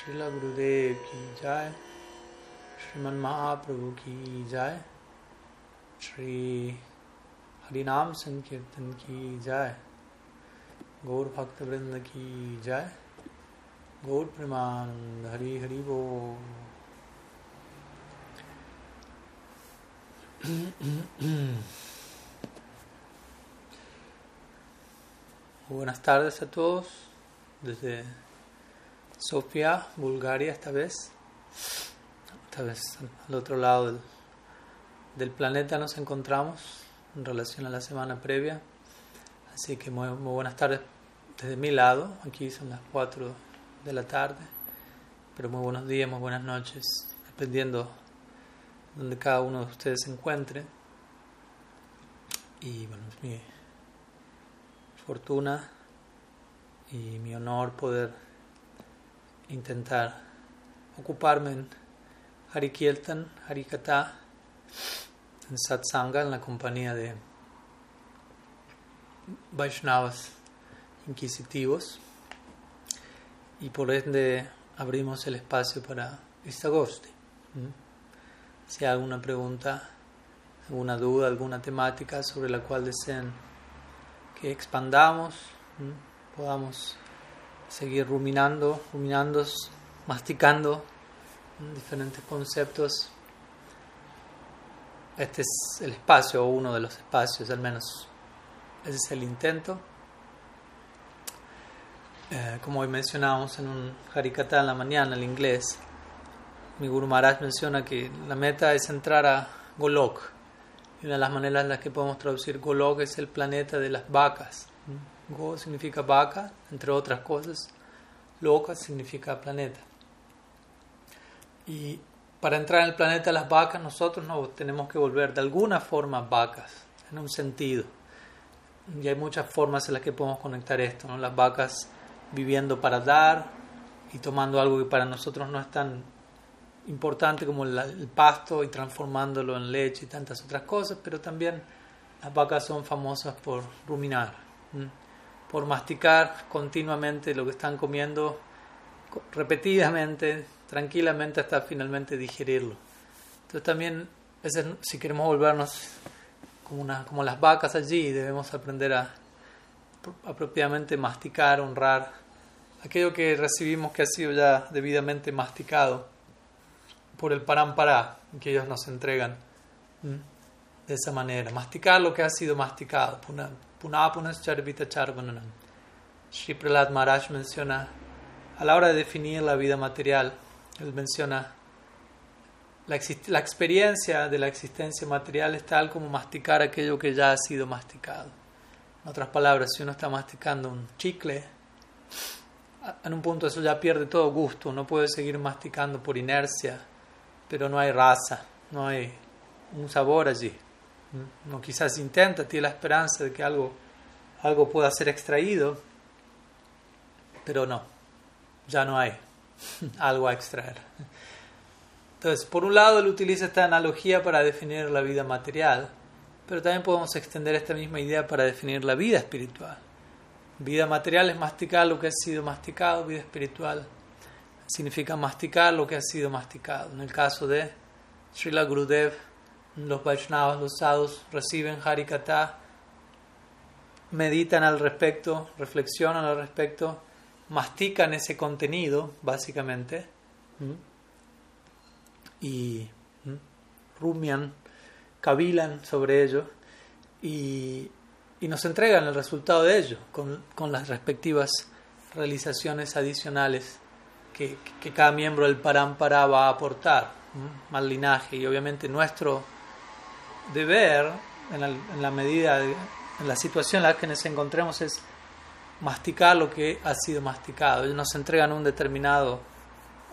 Srila Gurudev ki jai, Sriman Mahaprabhu ki jai, Shri Harinam Sankirtan ki jai, Gaur Bhakta Vrinda ki jai, Gaur Premanand Hari Hari Bo. Buenas tardes a todos desde Sofía, Bulgaria esta vez. Esta vez al otro lado del, planeta nos encontramos en relación a la semana previa. Así que muy, muy, buenas tardes desde mi lado. Aquí son las 4 de la tarde. Pero muy buenos días, muy buenas noches, dependiendo donde cada uno de ustedes se encuentre. Y bueno, es mi fortuna y mi honor poder intentar ocuparme en Harikirtan, Harikata, en Satsanga, en la compañía de Vaishnavas inquisitivos. Y por ende abrimos el espacio para Istagosti. Si hay alguna pregunta, alguna duda, alguna temática sobre la cual deseen que expandamos, podamos seguir ruminando, ruminando, masticando diferentes conceptos. Este es el espacio, o uno de los espacios, al menos ese es el intento. Eh, como hoy mencionábamos en un Harikata en la mañana, el inglés, mi Guru Maharaj menciona que la meta es entrar a Golok. Y una de las maneras en las que podemos traducir Golok es el planeta de las vacas. Go significa vaca, entre otras cosas. Loka significa planeta. Y para entrar en el planeta de las vacas, nosotros no tenemos que volver de alguna forma vacas, en un sentido. Y hay muchas formas en las que podemos conectar esto. Las vacas viviendo para dar y tomando algo que para nosotros no es tan importante como el, pasto y transformándolo en leche y tantas otras cosas, pero también las vacas son famosas por ruminar. Por masticar continuamente lo que están comiendo, repetidamente, tranquilamente hasta finalmente digerirlo. Entonces también, si queremos volvernos como, una, como las vacas allí, debemos aprender a apropiadamente masticar, honrar aquello que recibimos que ha sido ya debidamente masticado por el parámpara que ellos nos entregan de esa manera. Masticar lo que ha sido masticado. Punapunas charvita charvananam. Sri Prahlad Maharaj menciona, a la hora de definir la vida material, él menciona la, la experiencia de la existencia material es tal como masticar aquello que ya ha sido masticado. En otras palabras, si uno está masticando un chicle, en un punto eso ya pierde todo gusto, uno puede seguir masticando por inercia, pero no hay raza, no hay un sabor allí. Uno quizás intenta, tiene la esperanza de que algo, algo pueda ser extraído, pero no, ya no hay algo a extraer. Entonces, por un lado, él utiliza esta analogía para definir la vida material, pero también podemos extender esta misma idea para definir la vida espiritual. Vida material es masticar lo que ha sido masticado, vida espiritual significa masticar lo que ha sido masticado. En el caso de Srila Gurudev, los Vaishnavas, los sadhus, reciben Harikata, meditan al respecto, reflexionan al respecto, mastican ese contenido, básicamente, y rumian, cavilan sobre ello y, y, nos entregan el resultado de ello, con, con las respectivas realizaciones adicionales que, que, cada miembro del Parampara va a aportar, mal linaje, y obviamente nuestro deber, en la, en la medida, de, en la situación en la que nos encontremos, es masticar lo que ha sido masticado. Ellos nos entregan un determinado,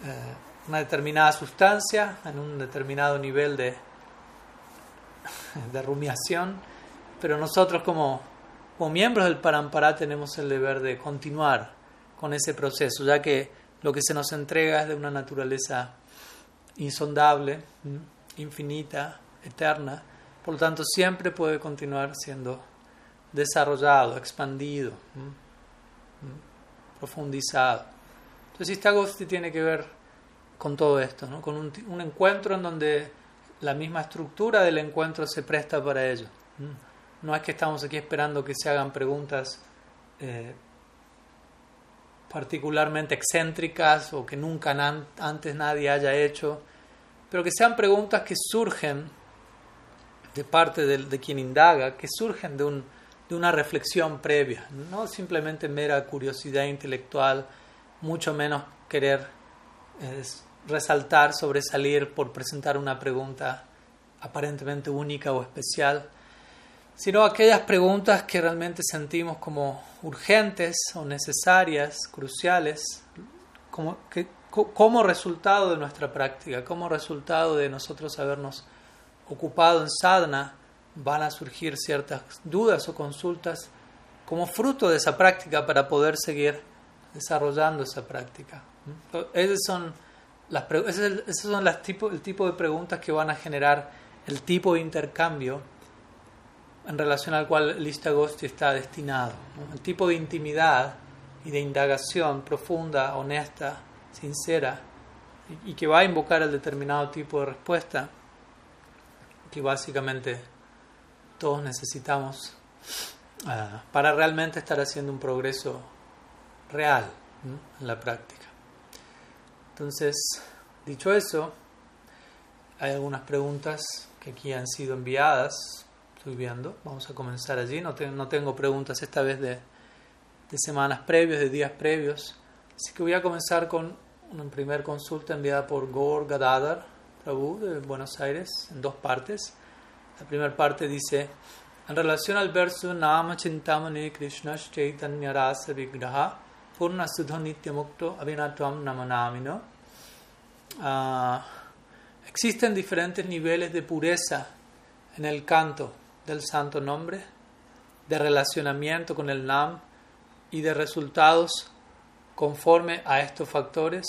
eh, una determinada sustancia en un determinado nivel de, de rumiación, pero nosotros como, como miembros del Parampara tenemos el deber de continuar con ese proceso, ya que lo que se nos entrega es de una naturaleza insondable, infinita, eterna, por lo tanto siempre puede continuar siendo desarrollado, expandido, profundizado. Entonces, Istagosti tiene que ver con todo esto, ¿no? con un, un, encuentro en donde la misma estructura del encuentro se presta para ello. No es que estamos aquí esperando que se hagan preguntas eh, particularmente excéntricas o que nunca antes nadie haya hecho, pero que sean preguntas que surgen de parte de, quien indaga, que surgen de, un, de, una reflexión previa, no simplemente mera curiosidad intelectual, mucho menos querer resaltar, sobresalir por presentar una pregunta aparentemente única o especial, sino aquellas preguntas que realmente sentimos como urgentes o necesarias, cruciales, como, como resultado de nuestra práctica, como resultado de nosotros habernos ocupado en sadhana, van a surgir ciertas dudas o consultas como fruto de esa práctica para poder seguir desarrollando esa práctica. Esos son, las, son las tipo, el tipo de preguntas que van a generar el tipo de intercambio en relación al cual el Istagosti está destinado. El tipo de intimidad y de indagación profunda, honesta, sincera, y que va a invocar el determinado tipo de respuesta que básicamente todos necesitamos uh, para realmente estar haciendo un progreso real en la práctica. Entonces, dicho eso, hay algunas preguntas que aquí han sido enviadas viendo. Vamos a comenzar allí. No, no tengo preguntas esta vez de, de, semanas previas, de días previos. Así que voy a comenzar con una primer consulta enviada por Gaur Gadadhar Prabhu de Buenos Aires en dos partes. La primera parte dice, en relación al verso Nama Chintamani Krishna Chaitanya Rasa Vigraha Purna Sudha Nityamukto Abhinatvam Namanamino. Uh, existen diferentes niveles de pureza en el canto del santo nombre, de relacionamiento con el NAM y de resultados conforme a estos factores.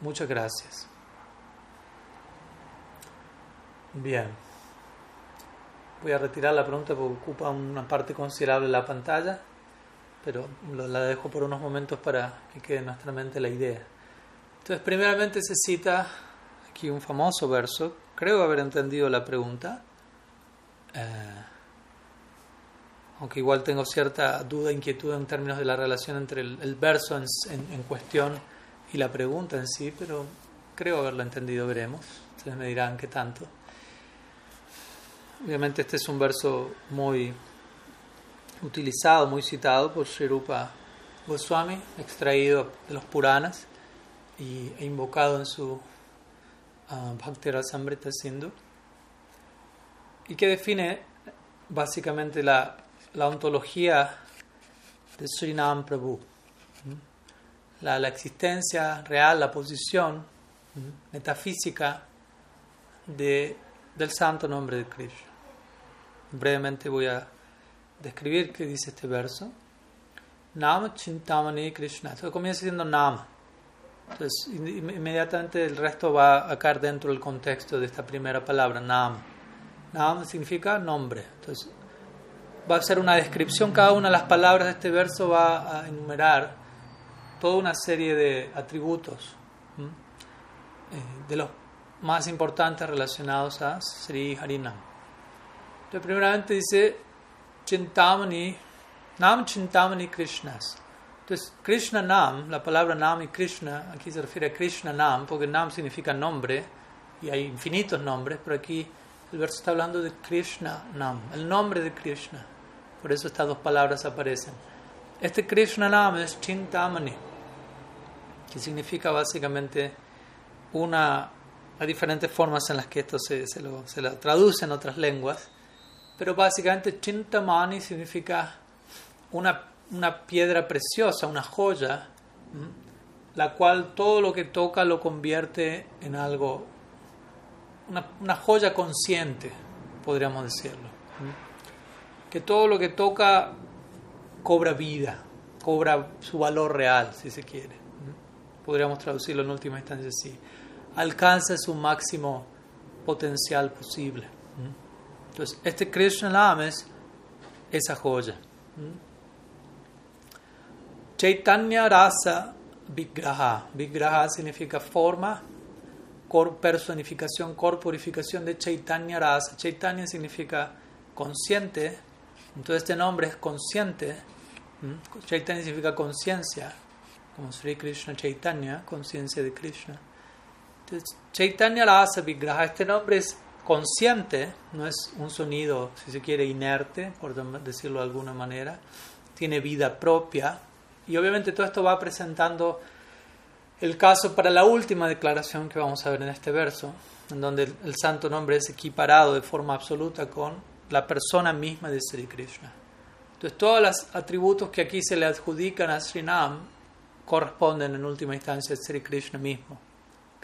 Muchas gracias. Bien. Voy a retirar la pregunta porque ocupa una parte considerable de la pantalla, pero la dejo por unos momentos para que quede en nuestra mente la idea. Entonces, primeramente se cita aquí un famoso verso, creo haber entendido la pregunta, eh, aunque igual tengo cierta duda, inquietud en términos de la relación entre el, verso en, cuestión y la pregunta en sí, pero creo haberlo entendido, veremos. Ustedes me dirán qué tanto. Obviamente este es un verso muy utilizado, muy citado por Shirupa Goswami, extraído de los Puranas y, e invocado en su uh, Bhakti Rasamrita Sindhu y que define básicamente la, la ontología de Srinam Prabhu. La, la, existencia real, la posición metafísica de, del santo nombre de Krishna. Brevemente voy a describir qué dice este verso. Nam Chintamani Krishna. Esto comienza siendo Nam. Entonces, inmediatamente el resto va a caer dentro del contexto de esta primera palabra, Nam. Nam significa nombre. Entonces, va a ser una descripción, cada una de las palabras de este verso va a enumerar toda una serie de atributos, eh, de los más importantes relacionados a Sri Harinam. Entonces, primeramente dice Chintamani, Nam Chintamani Krishnas. Entonces, Krishna Nam, la palabra Nam y Krishna, aquí se refiere a Krishna Nam, porque Nam significa nombre, y hay infinitos nombres, pero aquí el verso está hablando de Krishna Nam, el nombre de Krishna. Por eso estas dos palabras aparecen. Este Krishna Nam es Chintamani, que significa básicamente una. Hay diferentes formas en las que esto se, se, lo, se lo traduce en otras lenguas, pero básicamente Chintamani significa una, una piedra preciosa, una joya, la cual todo lo que toca lo convierte en algo una, joya consciente, podríamos decirlo. Que todo lo que toca cobra vida, cobra su valor real, si se quiere. Podríamos traducirlo en última instancia así. Alcanza su máximo potencial posible. Entonces, este Krishna Nam es esa joya. Chaitanya Rasa Vigraha. Vigraha significa forma, personificación, corporificación de Chaitanya Rasa. Chaitanya significa consciente, entonces este nombre es consciente. Chaitanya significa conciencia, como Sri Krishna Chaitanya, conciencia de Krishna. Chaitanya Rasa Vigraha, este nombre es consciente, no es un sonido, si se quiere, inerte, por decirlo de alguna manera, tiene vida propia. Y obviamente todo esto va presentando el caso para la última declaración que vamos a ver en este verso, en donde el, santo nombre es equiparado de forma absoluta con la persona misma de Sri Krishna. Entonces todos los atributos que aquí se le adjudican a Srinam corresponden en última instancia a Sri Krishna mismo.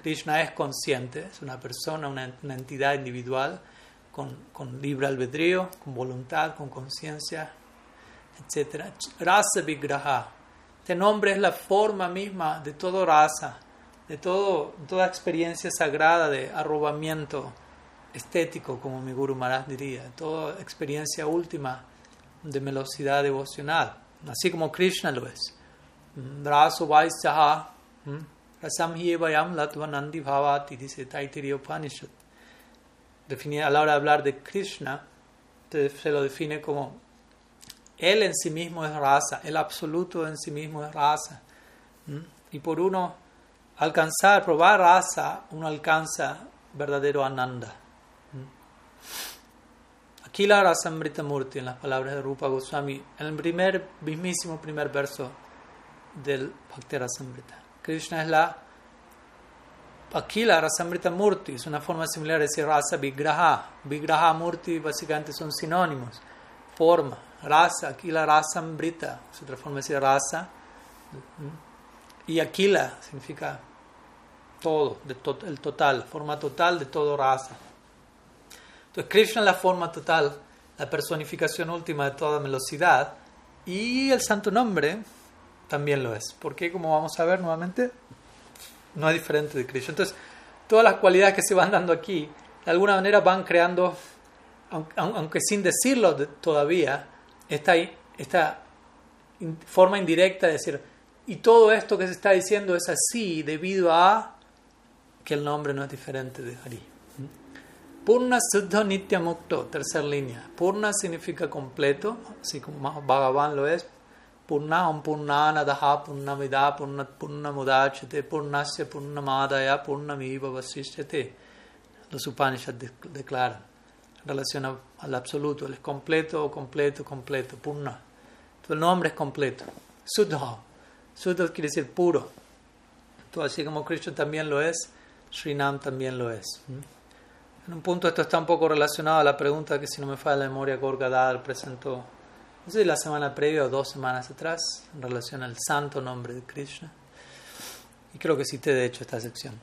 Krishna es consciente, es una persona, una, entidad individual con, con, libre albedrío, con voluntad, con conciencia, etc. Rasa Vigraha. Este nombre es la forma misma de todo rasa, de todo, toda experiencia sagrada de arrobamiento estético, como mi Guru Maharaj diría, toda experiencia última de velocidad devocional, así como Krishna lo es. Raso Vaisyaha, Rasam Vayam Latvanandi Bhavati, dice Taittiriya Upanishad. a la hora de hablar de Krishna, se lo define como Él en sí mismo es raza, el absoluto en sí mismo es raza. Y por uno alcanzar, probar raza, uno alcanza verdadero ananda. Aquí la Rasamrita Murti, en las palabras de Rupa Goswami, en el primer, mismísimo primer verso del Bhakti Rasamrita. Krishna es la Akila Rasamrita Murti, es una forma similar de decir Rasa Vigraha. Vigraha Murti básicamente son sinónimos. Forma, Rasa, Akila Rasamrita, es otra forma de decir Rasa. Y Akila significa todo, el total, forma total de todo Rasa. Entonces Krishna es la forma total, la personificación última de toda velocidad. Y el santo nombre también lo es. Porque como vamos a ver nuevamente, no es diferente de Krishna. Entonces, todas las cualidades que se van dando aquí, de alguna manera van creando, aunque sin decirlo todavía, esta, esta forma indirecta de decir, y todo esto que se está diciendo es así debido a que el nombre no es diferente de Hari. Purna Siddha Nitya Mukto, tercera línea. Purna significa completo, así como Bhagavan lo es. Purnaham Purnanadaha Purnamida Purnat Purnamudachate Purnasya Purnamadaya Purnamiva Vasishyate. Los Upanishads declaran en relación al absoluto, el completo, completo, completo, Purna. Tu nombre es completo. Suddha. Suddha quiere decir puro. Todo así como Krishna también lo es, Srinam también lo es. En un punto esto está un poco relacionado a la pregunta que si no me falla la memoria Gorgadar presentó no sé la semana previa o dos semanas atrás, en relación al santo nombre de Krishna. Y creo que cité de hecho esta sección.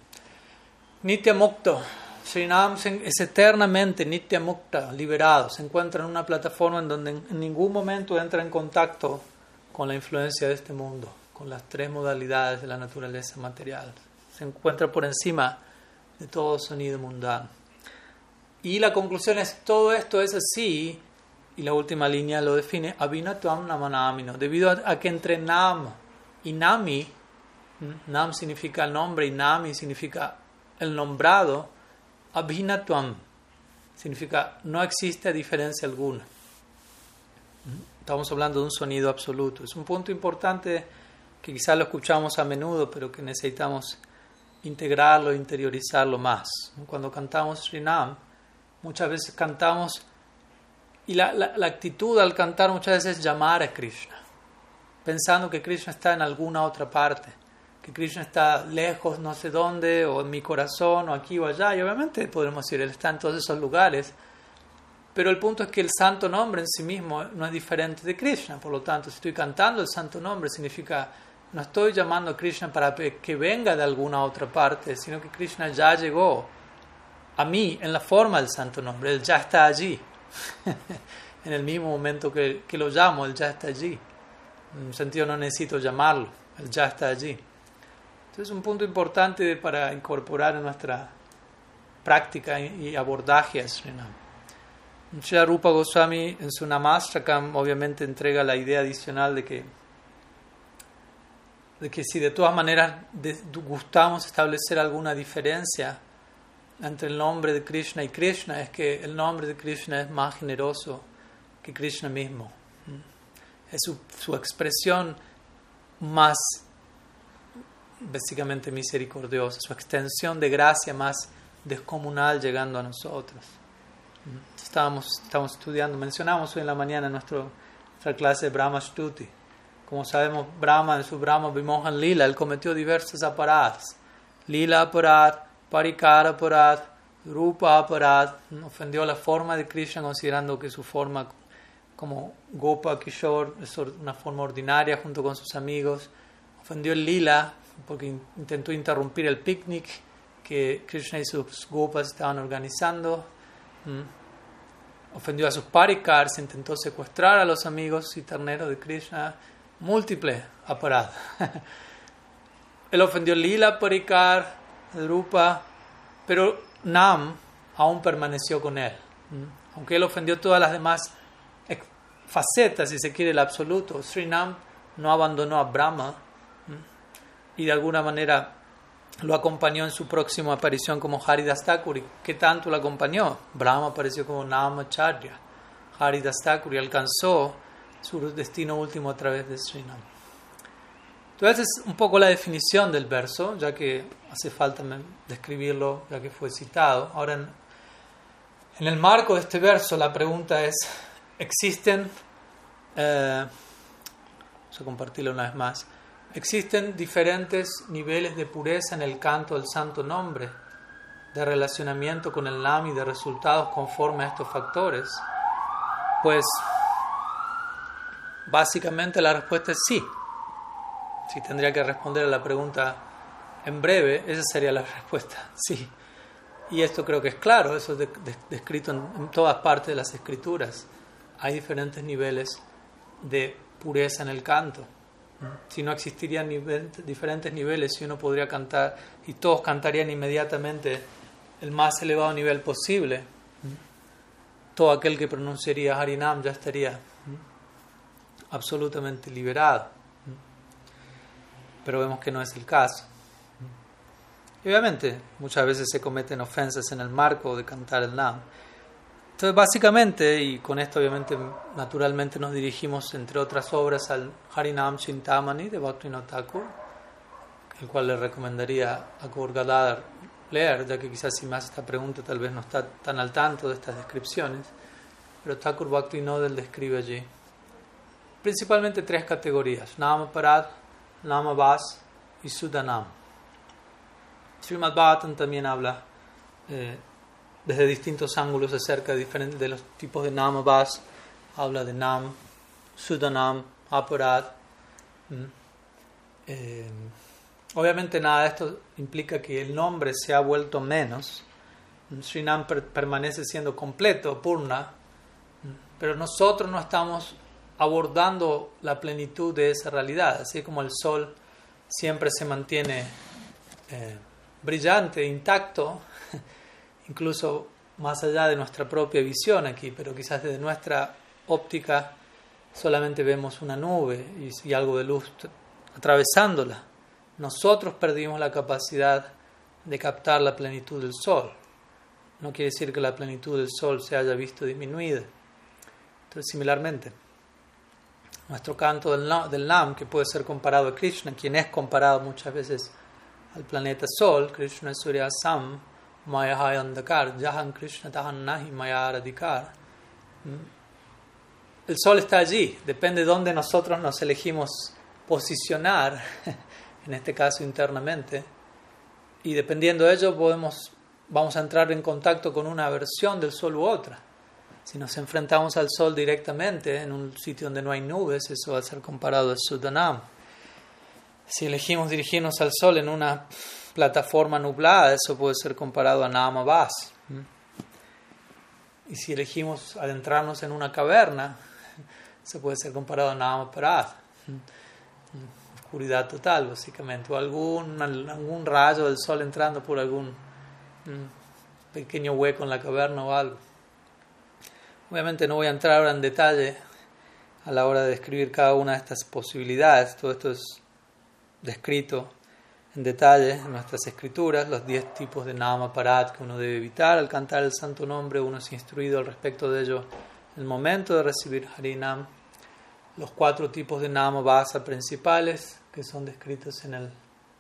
Nitya Mukta. Srinam es eternamente Nitya Mukta, liberado. Se encuentra en una plataforma en donde en ningún momento entra en contacto con la influencia de este mundo, con las tres modalidades de la naturaleza material. Se encuentra por encima de todo sonido mundano. Y la conclusión es, todo esto es así y la última línea lo define, Abhinatuam Namanamino, debido a, que entre Nam y Nami, Nam significa el nombre y Nami significa el nombrado, Abhinatuam significa no existe diferencia alguna. Estamos hablando de un sonido absoluto. Es un punto importante que quizás lo escuchamos a menudo, pero que necesitamos integrarlo, interiorizarlo más. Cuando cantamos Srinam, muchas veces cantamos y la, la, actitud al cantar muchas veces es llamar a Krishna, pensando que Krishna está en alguna otra parte, que Krishna está lejos, no sé dónde, o en mi corazón, o aquí o allá. Y obviamente podemos decir, Él está en todos esos lugares. Pero el punto es que el santo nombre en sí mismo no es diferente de Krishna. Por lo tanto, si estoy cantando el santo nombre, significa, no estoy llamando a Krishna para que venga de alguna otra parte, sino que Krishna ya llegó a mí en la forma del santo nombre. Él ya está allí. en el mismo momento que, que, lo llamo, Él ya está allí. En un sentido no necesito llamarlo, Él ya está allí. Entonces es un punto importante para incorporar en nuestra práctica y abordaje a Srinam. Rupa Goswami en su Namastrakam obviamente entrega la idea adicional de que de que si de todas maneras gustamos establecer alguna diferencia entre el nombre de Krishna y Krishna, es que el nombre de Krishna es más generoso que Krishna mismo. Es su, su expresión más básicamente misericordiosa, su extensión de gracia más descomunal llegando a nosotros. Estábamos, estamos estudiando, mencionamos hoy en la mañana en nuestro, nuestra clase de Brahma Stuti. Como sabemos, Brahma en su Brahma Vimohan Lila, él cometió diversos aparatos. Lila aparat, Parikara aparat, Rupa aparat, ofendió la forma de Krishna considerando que su forma como Gopa Kishore es una forma ordinaria junto con sus amigos. Ofendió el Lila porque intentó interrumpir el picnic que Krishna y sus gopas estaban organizando. Ofendió a sus parikars, intentó secuestrar a los amigos y terneros de Krishna. Múltiple aparato. Él ofendió Lila Parikar, Rupa, pero Nam aún permaneció con él. Aunque él ofendió todas las demás facetas, si se quiere, el absoluto, Sri Nam no abandonó a Brahma y de alguna manera lo acompañó en su próxima aparición como Haridas Thakuri. ¿Qué tanto lo acompañó? Brahma apareció como Namacharya. Haridas Thakuri alcanzó su destino último a través de Srinam. Entonces es un poco la definición del verso, ya que hace falta describirlo, ya que fue citado. Ahora, en, el marco de este verso, la pregunta es, ¿existen, eh, vamos a compartirlo una vez más, Existen diferentes niveles de pureza en el canto del santo nombre, de relacionamiento con el Nam y de resultados conforme a estos factores. Pues básicamente la respuesta es sí. Si tendría que responder a la pregunta en breve, esa sería la respuesta, sí. Y esto creo que es claro, eso es descrito en todas partes de las escrituras. Hay diferentes niveles de pureza en el canto. Si no existirían diferentes niveles, y uno podría cantar y todos cantarían inmediatamente el más elevado nivel posible, todo aquel que pronunciaría Harinam ya estaría absolutamente liberado. Pero vemos que no es el caso. obviamente muchas veces se cometen ofensas en el marco de cantar el Nam. Entonces, básicamente, y con esto obviamente naturalmente nos dirigimos, entre otras obras, al Harinam Chintamani de Bhaktivinoda Thakur, el cual le recomendaría a Galadar leer, ya que quizás si más esta pregunta tal vez no está tan al tanto de estas descripciones, pero Thakur Bhaktivinoda describe allí principalmente tres categorías, Nama Parad, Nama Vas y Sudanam. Srimad Bhattan también habla eh, desde distintos ángulos acerca de, los tipos de namabas. Habla de nam, sudanam, aparad. Eh, obviamente nada de esto implica que el nombre se ha vuelto menos. Srinam permanece siendo completo, purna, pero nosotros no estamos abordando la plenitud de esa realidad, así como el sol siempre se mantiene eh, brillante, intacto, incluso más allá de nuestra propia visión aquí, pero quizás desde nuestra óptica solamente vemos una nube y, algo de luz atravesándola. Nosotros perdimos la capacidad de captar la plenitud del sol. No quiere decir que la plenitud del sol se haya visto disminuida. Entonces, similarmente, nuestro canto del, Nam, que puede ser comparado a Krishna, quien es comparado muchas veces al planeta Sol, Krishna Surya Sam, Maya Jahan Krishna Tahan Nahi Maya Radikar. El sol está allí, depende de dónde nosotros nos elegimos posicionar, en este caso internamente, y dependiendo de ello podemos, vamos a entrar en contacto con una versión del sol u otra. Si nos enfrentamos al sol directamente en un sitio donde no hay nubes, eso va a ser comparado al Sudanam. Si elegimos dirigirnos al sol en una plataforma nublada, eso puede ser comparado a Nama Vas. Y si elegimos adentrarnos en una caverna, eso puede ser comparado a Nama Parad. Oscuridad total, básicamente, o algún, algún rayo del sol entrando por algún pequeño hueco en la caverna o algo. Obviamente no voy a entrar ahora en detalle a la hora de describir cada una de estas posibilidades. Todo esto es descrito en detalle en nuestras escrituras, los 10 tipos de nama parat que uno debe evitar al cantar el santo nombre, uno es instruido al respecto de ello en el momento de recibir Harinam, los cuatro tipos de nama basa principales que son descritos en el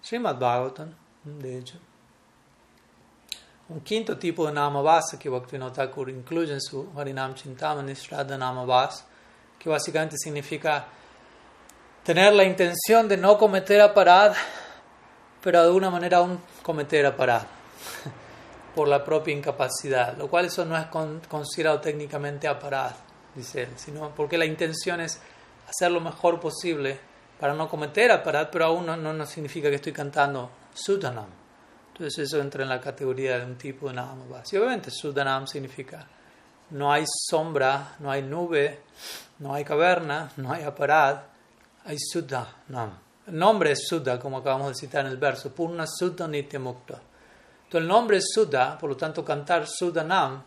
Srimad Bhagavatam, de hecho. Un quinto tipo de nama basa que Bhaktivinoda Thakur incluye en su Harinam Chintamani Shraddha Nama Basa, que básicamente significa tener la intención de no cometer aparad pero de una manera aún cometer aparad por la propia incapacidad, lo cual eso no es considerado técnicamente aparad, dice él, sino porque la intención es hacer lo mejor posible para no cometer aparad, pero aún no, significa que estoy cantando Sudanam. Entonces eso entra en la categoría de un tipo de Namabhas. Y obviamente Sudanam significa no hay sombra, no hay nube, no hay caverna, no hay aparad, hay Sudanam. El nombre es Sudha, como acabamos de citar en el verso, Purna Sudha Nitya Mukta. Entonces el nombre es Sudha, por lo tanto cantar Nam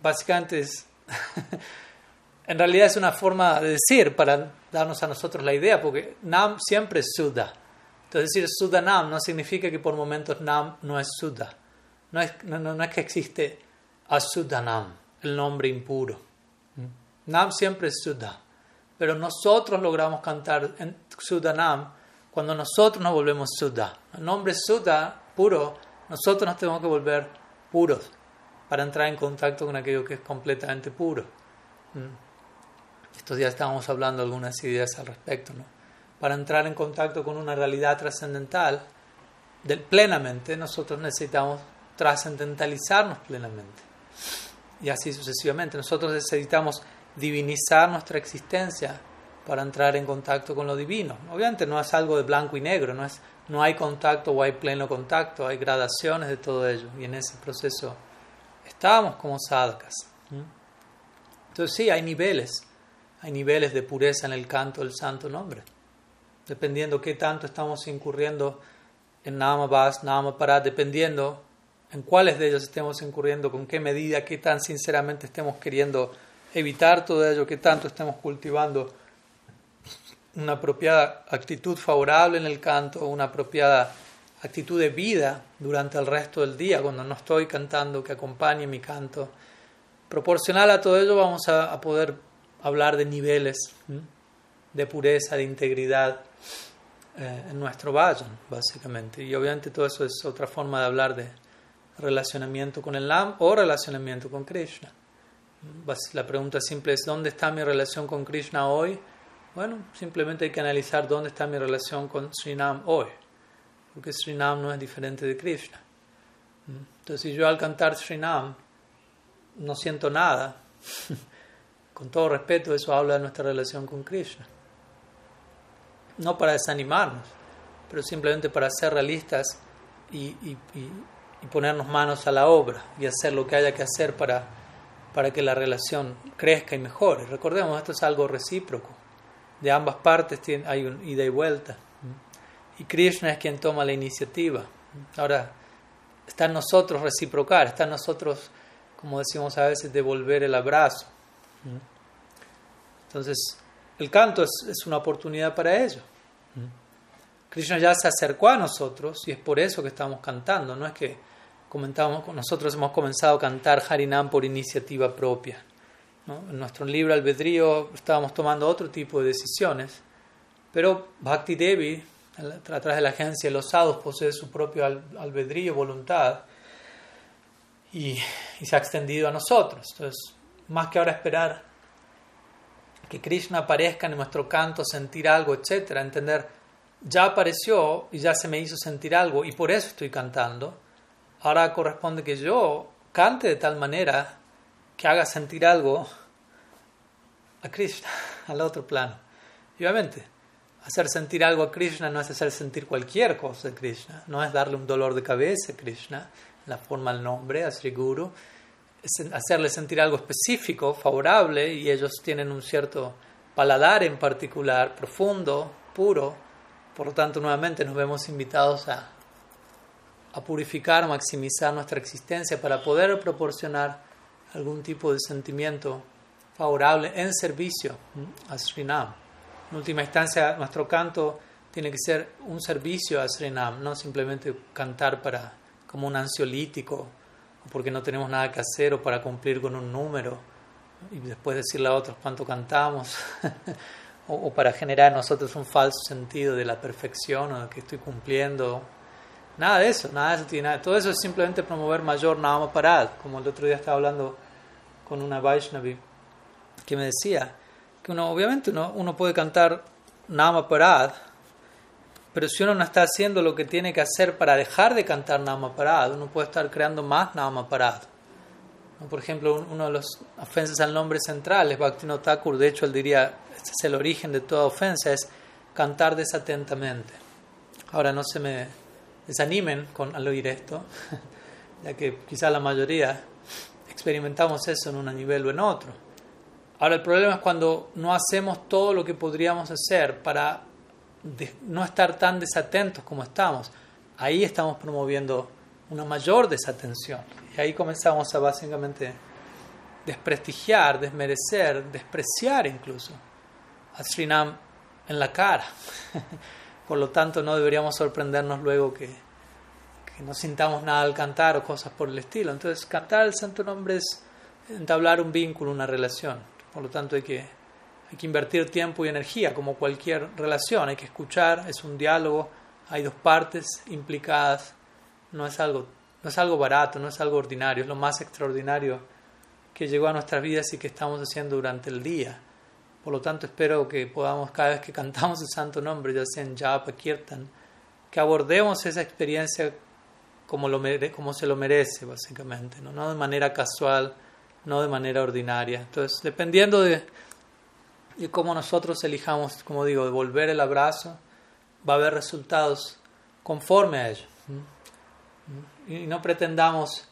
básicamente es, en realidad es una forma de decir para darnos a nosotros la idea, porque Nam siempre es Sudha. Entonces decir Nam no significa que por momentos Nam no es Sudha. No es, no, no es que existe Nam, el nombre impuro. Nam siempre es Sudha pero nosotros logramos cantar en Sudanam cuando nosotros nos volvemos Sudha. El nombre Sudha, puro, nosotros nos tenemos que volver puros para entrar en contacto con aquello que es completamente puro. ¿Mm? Estos días estábamos hablando algunas ideas al respecto. ¿no? Para entrar en contacto con una realidad trascendental, plenamente, nosotros necesitamos trascendentalizarnos plenamente. Y así sucesivamente. Nosotros necesitamos divinizar nuestra existencia para entrar en contacto con lo divino. Obviamente no es algo de blanco y negro, no, es, no hay contacto o hay pleno contacto, hay gradaciones de todo ello y en ese proceso estamos como sadhakas. Entonces sí, hay niveles, hay niveles de pureza en el canto del santo nombre, dependiendo qué tanto estamos incurriendo en Nama Vas, Nama Para, dependiendo en cuáles de ellos estemos incurriendo, con qué medida, qué tan sinceramente estemos queriendo evitar todo ello que tanto estemos cultivando una apropiada actitud favorable en el canto, una apropiada actitud de vida durante el resto del día, cuando no estoy cantando, que acompañe mi canto. Proporcional a todo ello vamos a, poder hablar de niveles de pureza, de integridad eh, en nuestro valle, básicamente. Y obviamente todo eso es otra forma de hablar de relacionamiento con el Lam o relacionamiento con Krishna. La pregunta simple es, ¿dónde está mi relación con Krishna hoy? Bueno, simplemente hay que analizar dónde está mi relación con Srinam hoy, porque Srinam no es diferente de Krishna. Entonces, si yo al cantar Srinam no siento nada, con todo respeto, eso habla de nuestra relación con Krishna. No para desanimarnos, pero simplemente para ser realistas y, y ponernos manos a la obra y hacer lo que haya que hacer para para que la relación crezca y mejore. Recordemos, esto es algo recíproco. De ambas partes hay un ida y vuelta. Y Krishna es quien toma la iniciativa. Ahora, está en nosotros reciprocar, está en nosotros, como decimos a veces, devolver el abrazo. Entonces, el canto es, una oportunidad para ello. Krishna ya se acercó a nosotros y es por eso que estamos cantando, no es que comentamos, nosotros hemos comenzado a cantar Harinam por iniciativa propia. En nuestro libro Albedrío estábamos tomando otro tipo de decisiones, pero Bhakti Devi, a de la agencia Los Sadhus, posee su propio albedrío, voluntad, y, y se ha extendido a nosotros. Entonces, más que ahora esperar que Krishna aparezca en nuestro canto, sentir algo, etcétera, entender, ya apareció y ya se me hizo sentir algo y por eso estoy cantando Ahora corresponde que yo cante de tal manera que haga sentir algo a Krishna, al otro plano. Y obviamente, hacer sentir algo a Krishna no es hacer sentir cualquier cosa a Krishna, no es darle un dolor de cabeza a Krishna, la forma del nombre, a Sri Guru, es hacerle sentir algo específico, favorable, y ellos tienen un cierto paladar en particular, profundo, puro. Por lo tanto, nuevamente nos vemos invitados a a purificar, maximizar nuestra existencia para poder proporcionar algún tipo de sentimiento favorable en servicio a Srinam. En última instancia, nuestro canto tiene que ser un servicio a Srinam, no simplemente cantar para como un ansiolítico, porque no tenemos nada que hacer, o para cumplir con un número, y después decirle a otros cuánto cantamos, o, para generar en nosotros un falso sentido de la perfección o de que estoy cumpliendo. Nada de eso, nada de eso nada. Todo eso es simplemente promover mayor Nama Parad, como el otro día estaba hablando con una Vaishnavi que me decía que uno, obviamente uno, uno puede cantar Nama Parad, pero si uno no está haciendo lo que tiene que hacer para dejar de cantar Nama Parad, uno puede estar creando más Nama Parad. Por ejemplo, uno de los ofensas al nombre central es Bhaktivinoda Thakur, de hecho él diría, este es el origen de toda ofensa, es cantar desatentamente. Ahora no se me desanimen con, al oír esto, ya que quizá la mayoría experimentamos eso en un nivel o en otro. Ahora el problema es cuando no hacemos todo lo que podríamos hacer para no estar tan desatentos como estamos. Ahí estamos promoviendo una mayor desatención. Y ahí comenzamos a básicamente desprestigiar, desmerecer, despreciar incluso a Srinam en la cara. Por lo tanto, no deberíamos sorprendernos luego que, que no sintamos nada al cantar o cosas por el estilo. Entonces, cantar el santo nombre es entablar un vínculo, una relación. Por lo tanto, hay que, hay que invertir tiempo y energía, como cualquier relación. Hay que escuchar, es un diálogo, hay dos partes implicadas. No es algo, no es algo barato, no es algo ordinario, es lo más extraordinario que llegó a nuestras vidas y que estamos haciendo durante el día. Por lo tanto, espero que podamos, cada vez que cantamos el santo nombre, ya sea en Japa, Kirtan, que abordemos esa experiencia como, lo como se lo merece, básicamente, ¿no? no de manera casual, no de manera ordinaria. Entonces, dependiendo de, de cómo nosotros elijamos, como digo, devolver el abrazo, va a haber resultados conforme a ello. Y no pretendamos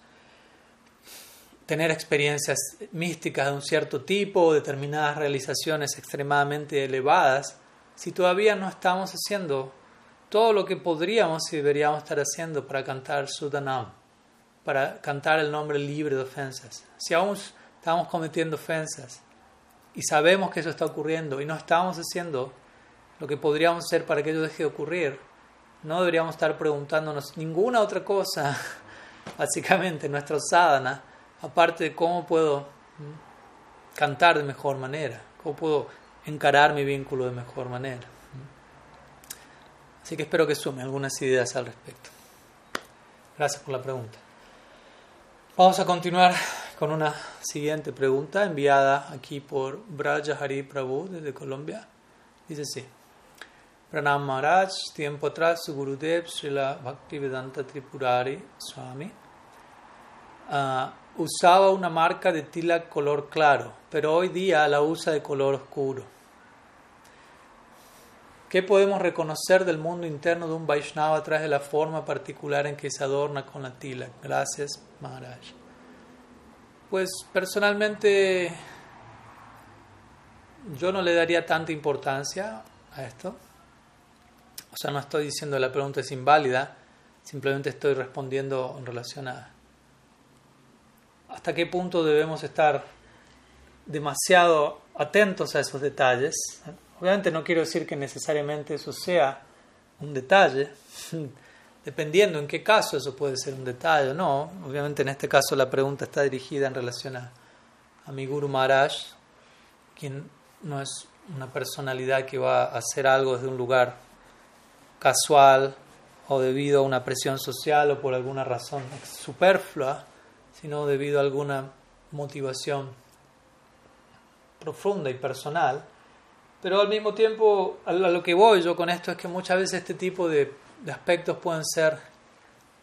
tener experiencias místicas de un cierto tipo, determinadas realizaciones extremadamente elevadas, si todavía no estamos haciendo todo lo que podríamos y deberíamos estar haciendo para cantar Sudanam, para cantar el nombre libre de ofensas. Si aún estamos cometiendo ofensas y sabemos que eso está ocurriendo y no estamos haciendo lo que podríamos hacer para que ello deje de ocurrir, no deberíamos estar preguntándonos ninguna otra cosa, básicamente, nuestra sadhana aparte de cómo puedo cantar de mejor manera, cómo puedo encarar mi vínculo de mejor manera. Así que espero que sume algunas ideas al respecto. Gracias por la pregunta. Vamos a continuar con una siguiente pregunta enviada aquí por Braja Hari Prabhu desde Colombia. Dice así. Pranam Maharaj, tiempo atrás su Gurudev Srila Bhaktivedanta Tripurari Swami uh, usaba una marca de tila color claro, pero hoy día la usa de color oscuro. ¿Qué podemos reconocer del mundo interno de un Vaishnava a través de la forma particular en que se adorna con la tila? Gracias, Maharaj. Pues personalmente yo no le daría tanta importancia a esto. O sea, no estoy diciendo la pregunta es inválida, simplemente estoy respondiendo en relación a, hasta qué punto debemos estar demasiado atentos a esos detalles. Obviamente no quiero decir que necesariamente eso sea un detalle, dependiendo en qué caso eso puede ser un detalle o no. Obviamente en este caso la pregunta está dirigida en relación a, mi Guru Maharaj, quien no es una personalidad que va a hacer algo desde un lugar casual o debido a una presión social o por alguna razón superflua, sino debido a alguna motivación profunda y personal. Pero al mismo tiempo, a lo que voy yo con esto es que muchas veces este tipo de, aspectos pueden ser,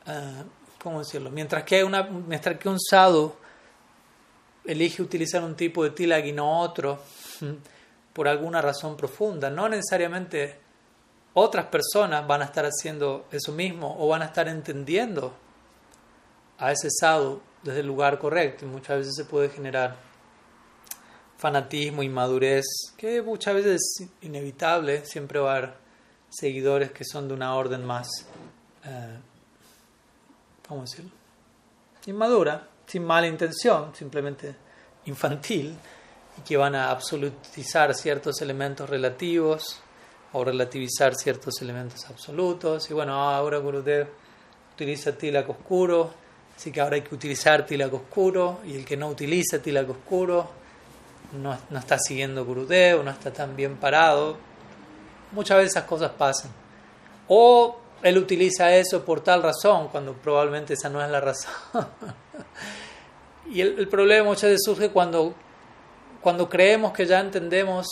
uh, ¿cómo decirlo? Mientras que, una, mientras que un sadhu elige utilizar un tipo de tilag y no otro, por alguna razón profunda, no necesariamente otras personas van a estar haciendo eso mismo o van a estar entendiendo a ese sadhu desde el lugar correcto y muchas veces se puede generar fanatismo, inmadurez, que muchas veces es inevitable, siempre va a haber seguidores que son de una orden más, eh, ¿cómo decirlo? Inmadura, sin mala intención, simplemente infantil, y que van a absolutizar ciertos elementos relativos o relativizar ciertos elementos absolutos. Y bueno, ahora Gurudev utiliza tilak oscuro, así que ahora hay que utilizar tilak oscuro, y el que no utiliza tilak oscuro no, no está siguiendo Gurudev, no está tan bien parado. Muchas veces esas cosas pasan. O él utiliza eso por tal razón, cuando probablemente esa no es la razón. y el, problema muchas veces surge cuando, cuando creemos que ya entendemos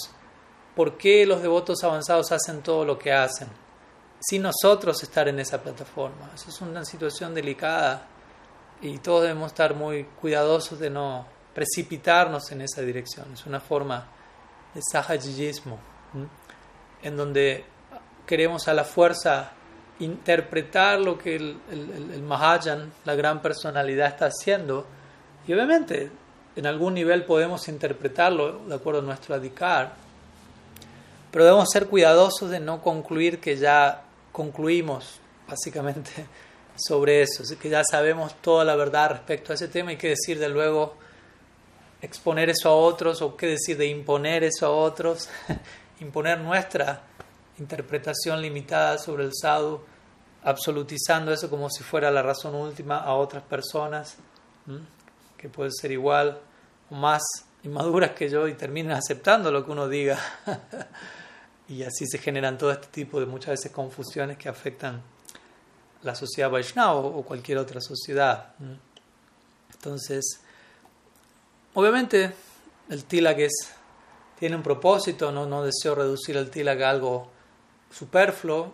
por qué los devotos avanzados hacen todo lo que hacen, sin nosotros estar en esa plataforma. Eso es una situación delicada y todos debemos estar muy cuidadosos de no precipitarnos en esa dirección. Es una forma de sahajiyismo, en donde queremos a la fuerza interpretar lo que el, el, el, Mahajan, la gran personalidad, está haciendo. Y obviamente, en algún nivel podemos interpretarlo de acuerdo a nuestro adhikar, pero debemos ser cuidadosos de no concluir que ya concluimos, básicamente, sobre eso, que ya sabemos toda la verdad respecto a ese tema. Y qué decir de luego exponer eso a otros o qué decir de imponer eso a otros, imponer nuestra interpretación limitada sobre el sadhu, absolutizando eso como si fuera la razón última a otras personas, que pueden ser igual o más inmaduras que yo y terminan aceptando lo que uno diga. y así se generan todo este tipo de muchas veces confusiones que afectan la sociedad Vaishnava o cualquier otra sociedad. Entonces, obviamente el tilak es, tiene un propósito, no, no deseo reducir el tilak a algo superfluo.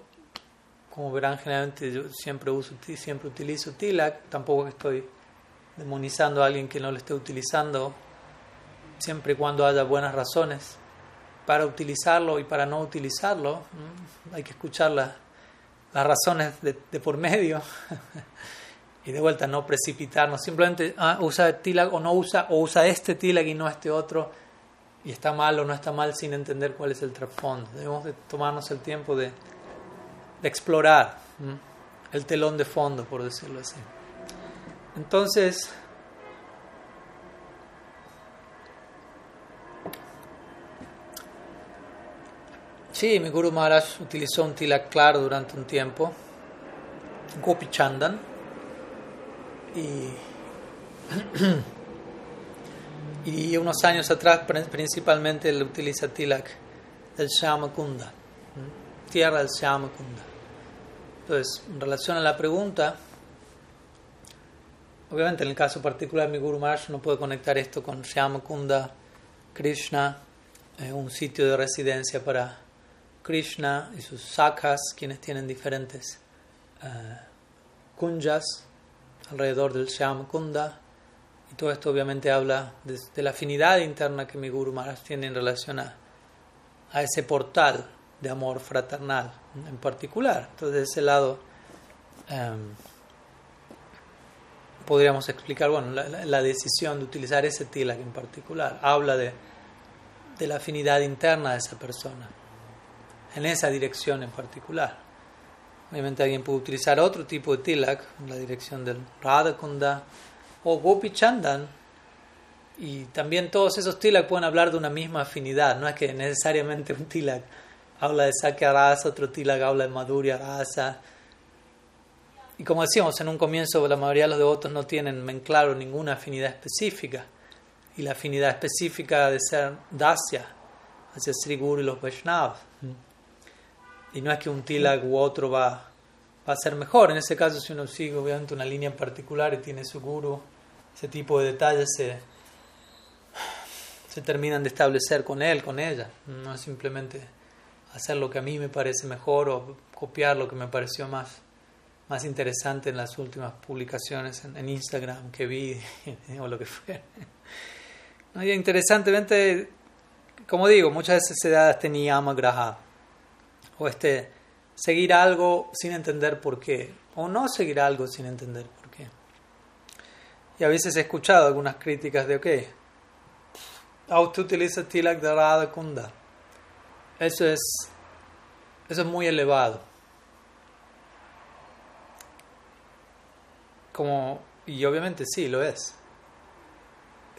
Como verán, generalmente yo siempre, uso, siempre utilizo tilak, tampoco estoy demonizando a alguien que no lo esté utilizando, siempre y cuando haya buenas razones para utilizarlo y para no utilizarlo. Hay que escuchar las razones de, de, por medio. y de vuelta, no precipitarnos. Simplemente ah, usa tilak o no usa, o usa este tilak y no este otro y está mal o no está mal sin entender cuál es el trasfondo. Debemos de tomarnos el tiempo de, de explorar el telón de fondo, por decirlo así. Entonces, sí, mi Guru Maharaj utilizó un tilak claro durante un tiempo, Gopi Chandan, y Y unos años atrás, principalmente, él utiliza tilak del Shyamakunda, tierra del Shyamakunda. Entonces, en relación a la pregunta, obviamente en el caso particular mi Guru Maharaj no puedo conectar esto con Shyamakunda, Krishna, eh, un sitio de residencia para Krishna y sus sakas, quienes tienen diferentes uh, kunjas alrededor del Shyamakunda y todo esto obviamente habla de, la afinidad interna que mi Guru Maharaj tiene en relación a, a ese portal de amor fraternal en particular. Entonces, de ese lado, um, podríamos explicar bueno, la, la, decisión de utilizar ese tilak en particular. Habla de, de la afinidad interna de esa persona, en esa dirección en particular. Obviamente alguien puede utilizar otro tipo de tilak, la dirección del Radha Kunda, o Gopi Chandan. Y también todos esos tilak pueden hablar de una misma afinidad, no es que necesariamente un tilak habla de Sakya Rasa, otro tilak habla de Madhurya Rasa. Y como decíamos en un comienzo, la mayoría de los devotos no tienen en claro ninguna afinidad específica. Y la afinidad específica de ser Dasya hacia Sri Guru y los Vaishnavas. Y no es que un tilak u otro va, va a ser mejor. En ese caso, si uno sigue obviamente una línea en particular y tiene su guru, ese tipo de detalles se, se terminan de establecer con él, con ella. No es simplemente hacer lo que a mí me parece mejor o copiar lo que me pareció más, más interesante en las últimas publicaciones en, Instagram que vi o lo que fue. Y interesantemente, como digo, muchas veces se da este niyama graha o este seguir algo sin entender por qué o no seguir algo sin entender por qué. Y a veces he escuchado algunas críticas de, ok, usted utiliza tilak de Kunda. Eso es, eso es muy elevado. Como, y obviamente sí, lo es.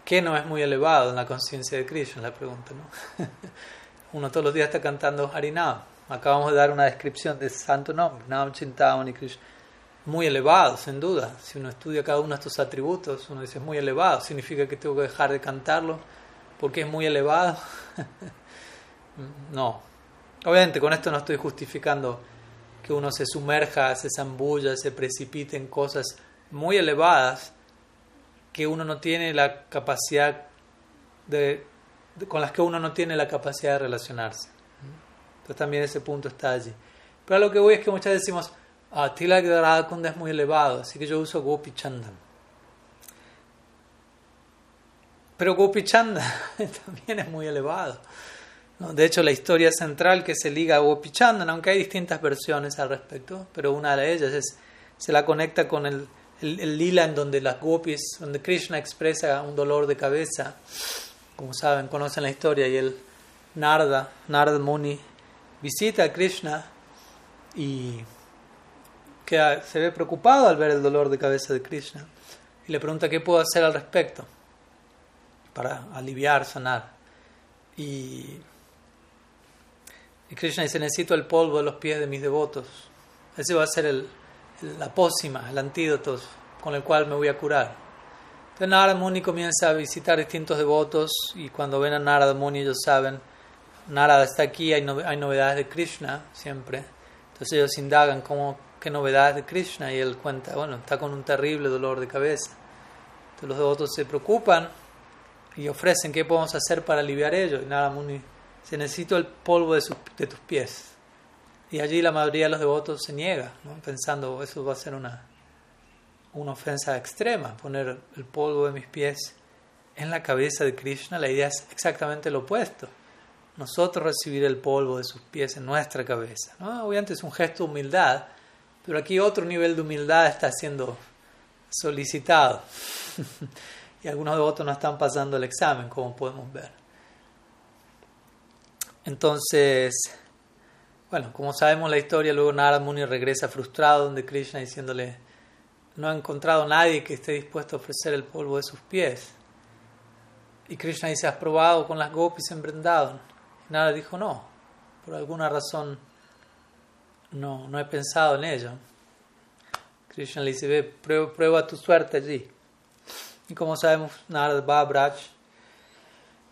¿Qué no es muy elevado en la conciencia de Krishna? La pregunta, ¿no? Uno todos los días está cantando Harinam. Acabamos de dar una descripción de santo nombre, Nam Chintamani Krishna. Muy elevado, sin duda. Si uno estudia cada uno de estos atributos, uno dice es muy elevado. Significa que tengo que dejar de cantarlo porque es muy elevado. no. Obviamente, con esto no estoy justificando que uno se sumerja, se zambulla, se precipite en cosas muy elevadas que uno no tiene la capacidad de, con las que uno no tiene la capacidad de relacionarse. Entonces también ese punto está allí. Pero lo que voy es que muchas veces decimos, ah, Tilak Kunda es muy elevado, así que yo uso Gopi Chandan. Pero Gopi Chandan también es muy elevado. De hecho, la historia central que se liga a Gopi Chandan, aunque hay distintas versiones al respecto, pero una de ellas es, se la conecta con el, el, lila en donde las gopis, donde Krishna expresa un dolor de cabeza. Como saben, conocen la historia y el Narda, Narda Muni, visita a Krishna y que se ve preocupado al ver el dolor de cabeza de Krishna y le pregunta qué puedo hacer al respecto para aliviar, sanar. Y, y Krishna dice, necesito el polvo de los pies de mis devotos. Ese va a ser el, la pócima, el antídoto con el cual me voy a curar. Entonces Narada Muni comienza a visitar distintos devotos y cuando ven a Narada Muni ellos saben Narada está aquí, hay, hay novedades de Krishna siempre. Entonces ellos indagan cómo, qué novedades de Krishna y él cuenta, bueno, está con un terrible dolor de cabeza. Entonces los devotos se preocupan y ofrecen qué podemos hacer para aliviar ello. Y Muni dice, necesito el polvo de, tus pies. Y allí la mayoría de los devotos se niega, pensando, eso va a ser una, una ofensa extrema, poner el polvo de mis pies en la cabeza de Krishna. La idea es exactamente lo opuesto nosotros recibir el polvo de sus pies en nuestra cabeza. ¿no? Obviamente es un gesto de humildad, pero aquí otro nivel de humildad está siendo solicitado. y algunos devotos no están pasando el examen, como podemos ver. Entonces, bueno, como sabemos la historia, luego Narada Muni regresa frustrado donde Krishna diciéndole, no ha encontrado nadie que esté dispuesto a ofrecer el polvo de sus pies. Y Krishna dice, has probado con las gopis en Nada dijo no, por alguna razón no, no he pensado en ello. Krishna le dice, ve, prueba, tu suerte allí. Y como sabemos, Narad va a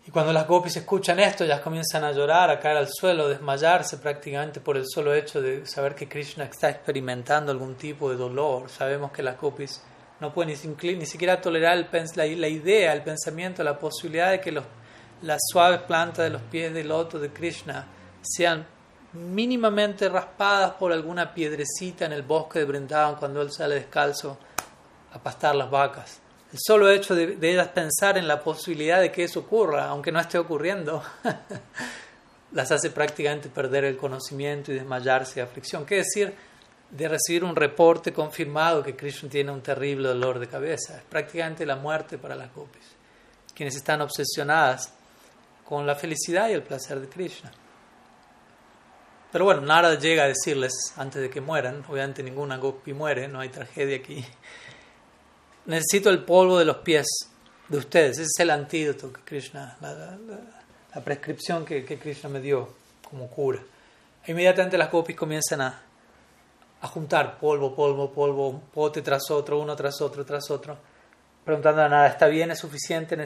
Y cuando las gopis escuchan esto, ya comienzan a llorar, a caer al suelo, a desmayarse prácticamente por el solo hecho de saber que Krishna está experimentando algún tipo de dolor. Sabemos que las gopis no pueden ni, siquiera tolerar el, la, la idea, el pensamiento, la posibilidad de que los las suaves plantas de los pies del loto de Krishna sean mínimamente raspadas por alguna piedrecita en el bosque de Brindavan cuando él sale descalzo a pastar las vacas. El solo hecho de, ellas pensar en la posibilidad de que eso ocurra, aunque no esté ocurriendo, las hace prácticamente perder el conocimiento y desmayarse de aflicción. ¿Qué decir de recibir un reporte confirmado que Krishna tiene un terrible dolor de cabeza? Es prácticamente la muerte para las gopis, quienes están obsesionadas con la felicidad y el placer de Krishna. Pero bueno, Narada llega a decirles antes de que mueran, obviamente ninguna gopi muere, no hay tragedia aquí. Necesito el polvo de los pies de ustedes, ese es el antídoto que Krishna, la, prescripción que, Krishna me dio como cura. Inmediatamente las gopis comienzan a, juntar polvo, polvo, polvo, un pote tras otro, uno tras otro, tras otro, preguntando a Narada, ¿está bien? ¿Es suficiente?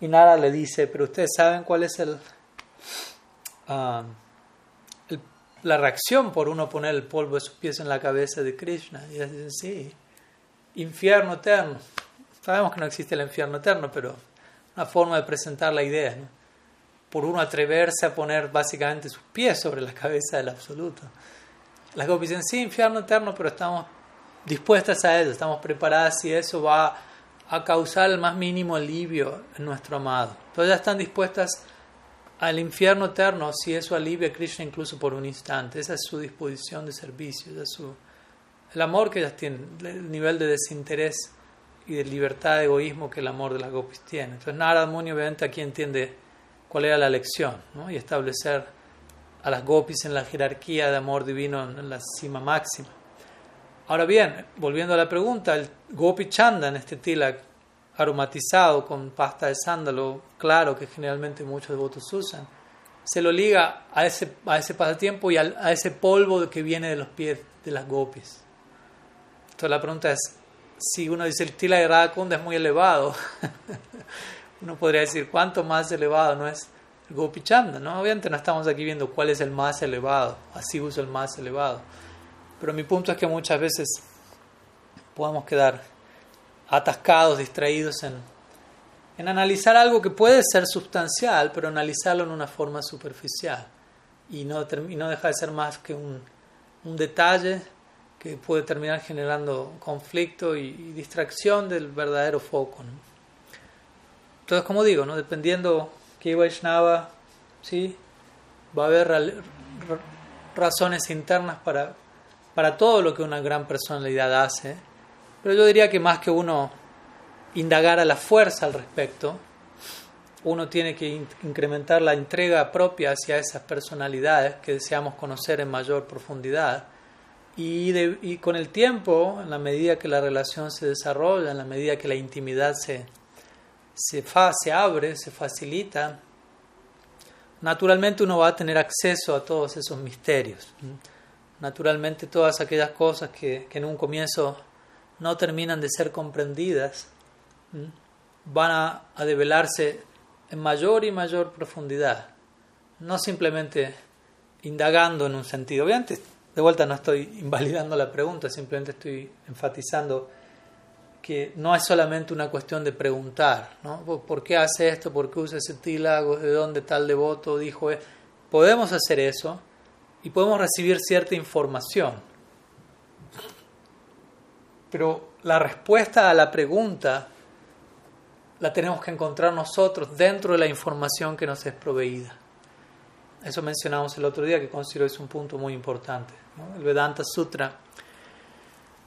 Y Nara le dice, pero ustedes saben cuál es ah, el, la reacción por uno poner el polvo de sus pies en la cabeza de Krishna. Y dicen, sí, infierno eterno. Sabemos que no existe el infierno eterno, pero una forma de presentar la idea. Por uno atreverse a poner básicamente sus pies sobre la cabeza del absoluto. Las gopis dicen, sí, infierno eterno, pero estamos dispuestas a ello, estamos preparadas y eso va a causar el más mínimo alivio en nuestro amado. Entonces están dispuestas al infierno eterno si eso alivia a Krishna incluso por un instante. Esa es su disposición de servicio, esa es su, el amor que ellas tienen, el nivel de desinterés y de libertad de egoísmo que el amor de las gopis tiene. Entonces Narada Muni obviamente aquí entiende cuál era la lección ¿no? y establecer a las gopis en la jerarquía de amor divino en la cima máxima. Ahora bien, volviendo a la pregunta, el Gopi Chandan, este tilak aromatizado con pasta de sándalo claro que generalmente muchos devotos usan, se lo liga a ese, a ese pasatiempo y a ese polvo que viene de los pies de las gopis. Entonces la pregunta es, si uno dice el tila de Radha es muy elevado, uno podría decir, ¿cuánto más elevado no es el Gopi Chanda? ¿no? Obviamente no estamos aquí viendo cuál es el más elevado, así uso el más elevado. Pero mi punto es que muchas veces podemos quedar atascados, distraídos en, en analizar algo que puede ser sustancial, pero analizarlo en una forma superficial y no, y no deja de ser más que un, un detalle que puede terminar generando conflicto y, distracción del verdadero foco. Entonces, como digo, ¿no? dependiendo qué Vaishnava, ¿sí? va a haber razones internas para, para todo lo que una gran personalidad hace, pero yo diría que más que uno indagar a la fuerza al respecto, uno tiene que incrementar la entrega propia hacia esas personalidades que deseamos conocer en mayor profundidad y, con el tiempo, en la medida que la relación se desarrolla, en la medida que la intimidad se, se, se abre, se facilita, naturalmente uno va a tener acceso a todos esos misterios. Naturalmente todas aquellas cosas que, que en un comienzo no terminan de ser comprendidas van a, a develarse en mayor y mayor profundidad, no simplemente indagando en un sentido. Obviamente de vuelta no estoy invalidando la pregunta, simplemente estoy enfatizando que no es solamente una cuestión de preguntar, ¿no? ¿Por qué hace esto? ¿Por qué usa ese tílago? ¿De dónde tal devoto dijo? Podemos hacer eso y podemos recibir cierta información. Pero la respuesta a la pregunta la tenemos que encontrar nosotros dentro de la información que nos es proveída. Eso mencionamos el otro día, que considero es un punto muy importante. El Vedanta Sutra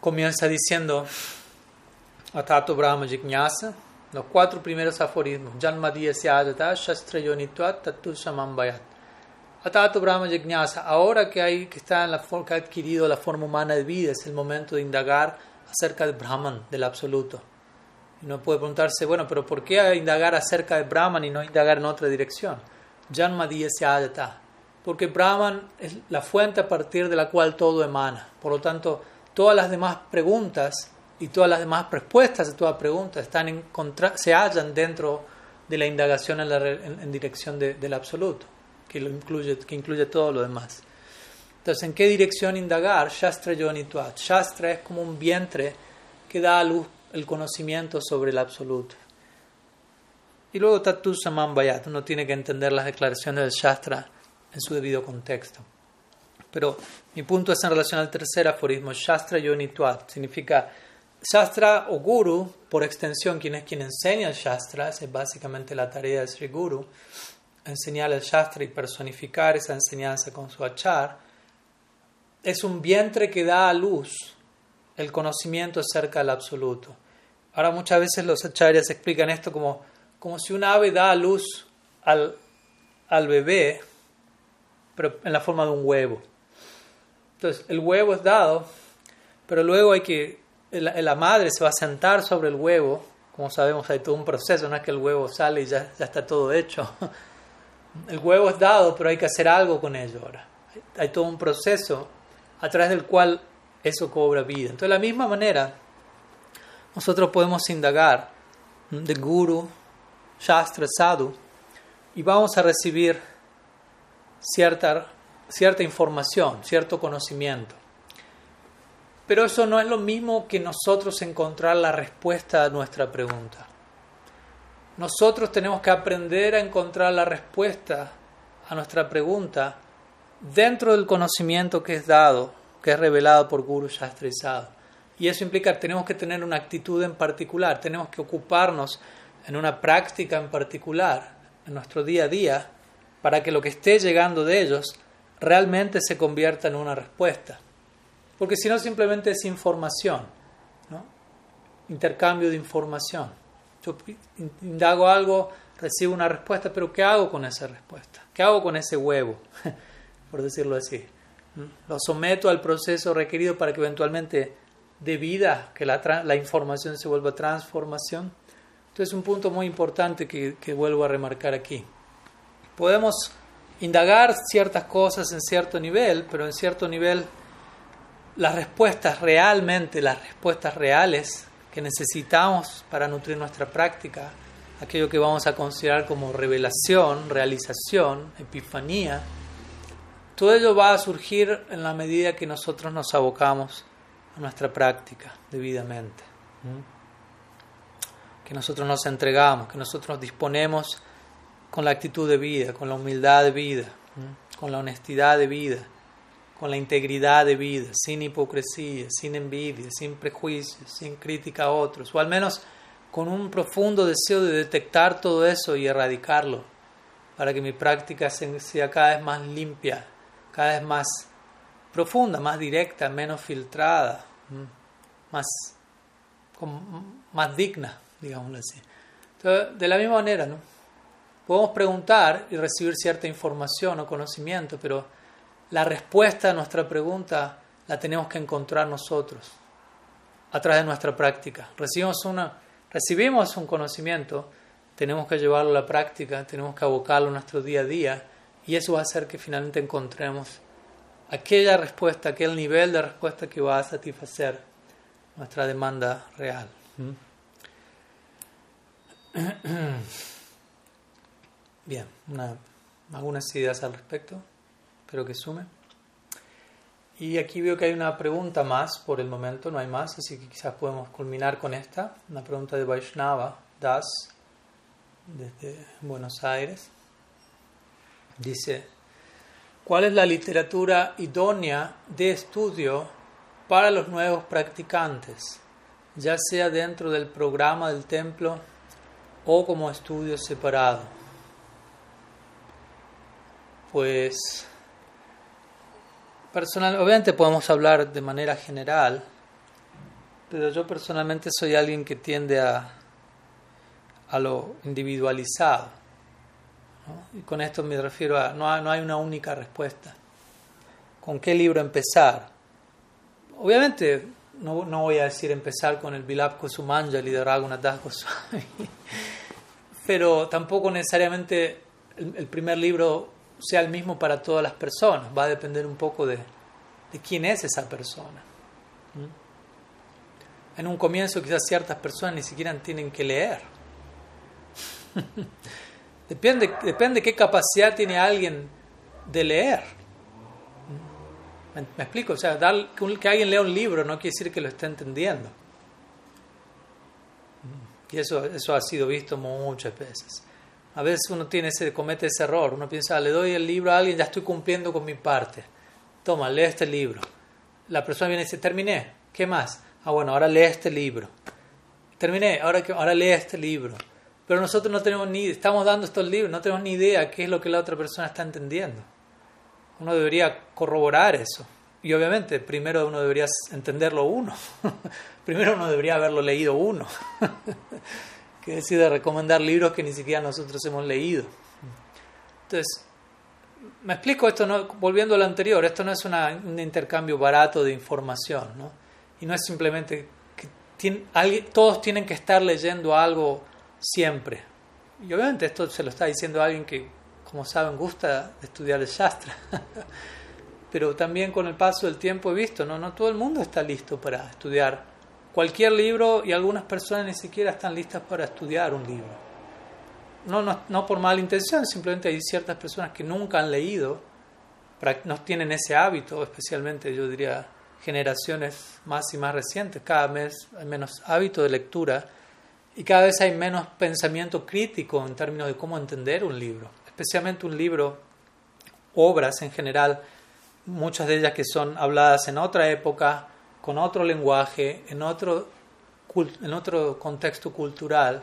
comienza diciendo Atato Brahma Jignasa, los cuatro primeros aforismos. Atato Brahma Jignasa, ahora que, hay, que, está en la, que ha adquirido la forma humana de vida, es el momento de indagar acerca del Brahman, del absoluto. Uno puede preguntarse, bueno, pero ¿por qué indagar acerca del Brahman y no indagar en otra dirección? Janmadiya Syajata porque Brahman es la fuente a partir de la cual todo emana. Por lo tanto, todas las demás preguntas y todas las demás respuestas a todas preguntas están en se hallan dentro de la indagación en, dirección del absoluto, que, lo incluye, que incluye todo lo demás. Entonces, ¿en qué dirección indagar? Shastra Yonituat. Shastra es como un vientre que da a luz el conocimiento sobre el absoluto. Y luego Tatu Samambayat. Uno tiene que entender las declaraciones del Shastra en su debido contexto. Pero mi punto es en relación al tercer aforismo, Shastra Yonituat. Significa Shastra o Guru, por extensión, quien es quien enseña el Shastra, es básicamente la tarea del Sri Guru, enseñar el Shastra y personificar esa enseñanza con su achar, es un vientre que da a luz el conocimiento acerca del absoluto. Ahora muchas veces los acharyas explican esto como, como si un ave da a luz al, al bebé, pero en la forma de un huevo. Entonces, el huevo es dado, pero luego hay que, la, madre se va a sentar sobre el huevo, como sabemos hay todo un proceso, no es que el huevo sale y ya, ya está todo hecho. El huevo es dado, pero hay que hacer algo con ello ahora. Hay todo un proceso a través del cual eso cobra vida. Entonces, de la misma manera, nosotros podemos indagar de Guru, Shastra, Sadhu, y vamos a recibir cierta, cierta información, cierto conocimiento. Pero eso no es lo mismo que nosotros encontrar la respuesta a nuestra pregunta. Nosotros tenemos que aprender a encontrar la respuesta a nuestra pregunta dentro del conocimiento que es dado, que es revelado por Guru Shastrizado. Y eso implica que tenemos que tener una actitud en particular, tenemos que ocuparnos en una práctica en particular, en nuestro día a día, para que lo que esté llegando de ellos realmente se convierta en una respuesta. Porque si no, simplemente es información, ¿no? intercambio de información. Yo indago algo, recibo una respuesta, pero ¿qué hago con esa respuesta? ¿Qué hago con ese huevo? Por decirlo así. Lo someto al proceso requerido para que eventualmente dé vida, que la, la información se vuelva transformación. Entonces, un punto muy importante que, que vuelvo a remarcar aquí podemos indagar ciertas cosas en cierto nivel, pero en cierto nivel las respuestas realmente, las respuestas reales que necesitamos para nutrir nuestra práctica, aquello que vamos a considerar como revelación, realización, epifanía, todo ello va a surgir en la medida que nosotros nos abocamos a nuestra práctica debidamente. Que nosotros nos entregamos, que nosotros nos disponemos con la actitud de vida, con la humildad de vida, con la honestidad de vida, con la integridad de vida, sin hipocresía, sin envidia, sin prejuicios, sin crítica a otros, o al menos con un profundo deseo de detectar todo eso y erradicarlo, para que mi práctica sea cada vez más limpia, cada vez más profunda, más directa, menos filtrada, más, más digna, digámoslo así. Entonces, de la misma manera, ¿no? Podemos preguntar y recibir cierta información o conocimiento, pero la respuesta a nuestra pregunta la tenemos que encontrar nosotros a través de nuestra práctica. Recibimos, una, recibimos un conocimiento, tenemos que llevarlo a la práctica, tenemos que abocarlo a nuestro día a día y eso va a hacer que finalmente encontremos aquella respuesta, aquel nivel de respuesta que va a satisfacer nuestra demanda real. Bien, algunas ideas al respecto, espero que sume. Y aquí veo que hay una pregunta más por el momento, no hay más, así que quizás podemos culminar con esta, una pregunta de Vaishnava Das desde Buenos Aires. Dice, ¿cuál es la literatura idónea de estudio para los nuevos practicantes, ya sea dentro del programa del templo o como estudio separado? pues personal, obviamente podemos hablar de manera general, pero yo personalmente soy alguien que tiende a, a lo individualizado. Y con esto me refiero a, no no hay una única respuesta. ¿Con qué libro empezar? Obviamente no, no voy a decir empezar con el Vilap Kosumanjali de Raghunath Goswami, pero tampoco necesariamente el, el primer libro sea el mismo para todas las personas, va a depender un poco de, de quién es esa persona. ¿Mm? En un comienzo quizás ciertas personas ni siquiera tienen que leer. depende, depende qué capacidad tiene alguien de leer. ¿Me, explico? O sea, que alguien lea un libro no quiere decir que lo esté entendiendo. Y eso, eso ha sido visto muchas veces. A veces uno tiene ese, comete ese error. Uno piensa, ah, le doy el libro a alguien, ya estoy cumpliendo con mi parte. Toma, lee este libro. La persona viene y dice, terminé. ¿Qué más? Ah, bueno, ahora lee este libro. Terminé, ahora, ahora lee este libro. Pero nosotros no tenemos ni, estamos dando estos libros, no tenemos ni idea qué es lo que la otra persona está entendiendo. Uno debería corroborar eso. Y obviamente, primero uno debería entenderlo uno. primero uno debería haberlo leído uno. que decide recomendar libros que ni siquiera nosotros hemos leído. Entonces, me explico esto, no, volviendo a lo anterior, esto no es un intercambio barato de información, ¿no? Y no es simplemente que todos tienen que estar leyendo algo siempre. Y obviamente esto se lo está diciendo alguien que, como saben, gusta estudiar el Shastra. Pero también con el paso del tiempo he visto, ¿no? No todo el mundo está listo para estudiar cualquier libro y algunas personas ni siquiera están listas para estudiar un libro. No, no, no por mala intención, simplemente hay ciertas personas que nunca han leído, no tienen ese hábito, especialmente yo diría generaciones más y más recientes, cada vez hay menos hábito de lectura y cada vez hay menos pensamiento crítico en términos de cómo entender un libro, especialmente un libro, obras en general, muchas de ellas que son habladas en otra época, con otro lenguaje, en otro, en otro contexto cultural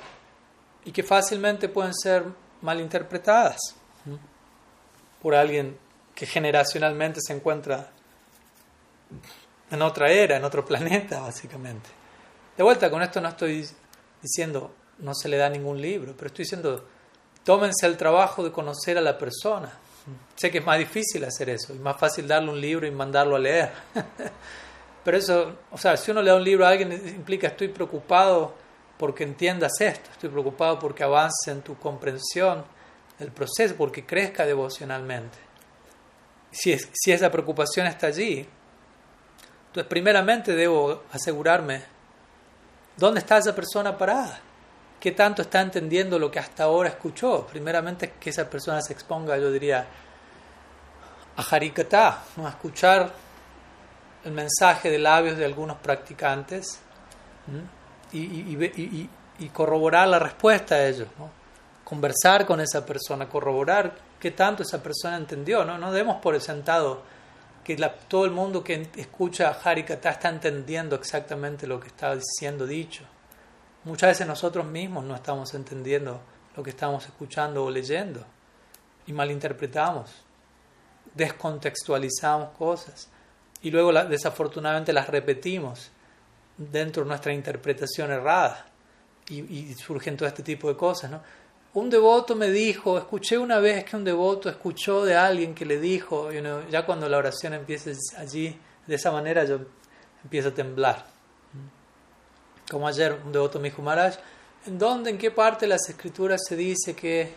y que fácilmente pueden ser malinterpretadas por alguien que generacionalmente se encuentra en otra era, en otro planeta, básicamente. De vuelta, con esto no estoy diciendo no se le da ningún libro, pero estoy diciendo tómense el trabajo de conocer a la persona. Sé que es más difícil hacer eso, es más fácil darle un libro y mandarlo a leer. Pero eso, o sea, si uno le da un libro a alguien, implica estoy preocupado porque entiendas esto, estoy preocupado porque avance en tu comprensión del proceso, porque crezca devocionalmente. Si, si esa preocupación está allí, entonces primeramente debo asegurarme dónde está esa persona parada, qué tanto está entendiendo lo que hasta ahora escuchó. Primeramente que esa persona se exponga, yo diría, a Harikata, ¿no? a escuchar el mensaje de labios de algunos practicantes y, corroborar la respuesta a ellos, conversar con esa persona, corroborar qué tanto esa persona entendió. No, no demos por sentado que todo el mundo que escucha a Harikata está entendiendo exactamente lo que está siendo dicho. Muchas veces nosotros mismos no estamos entendiendo lo que estamos escuchando o leyendo y malinterpretamos, descontextualizamos cosas y luego desafortunadamente las repetimos dentro de nuestra interpretación errada y, surgen todo este tipo de cosas. ¿no? Un devoto me dijo, escuché una vez que un devoto escuchó de alguien que le dijo, ya cuando la oración empieza allí, de esa manera yo empiezo a temblar. Como ayer un devoto me dijo, Maharaj, ¿en dónde, en qué parte de las escrituras se dice que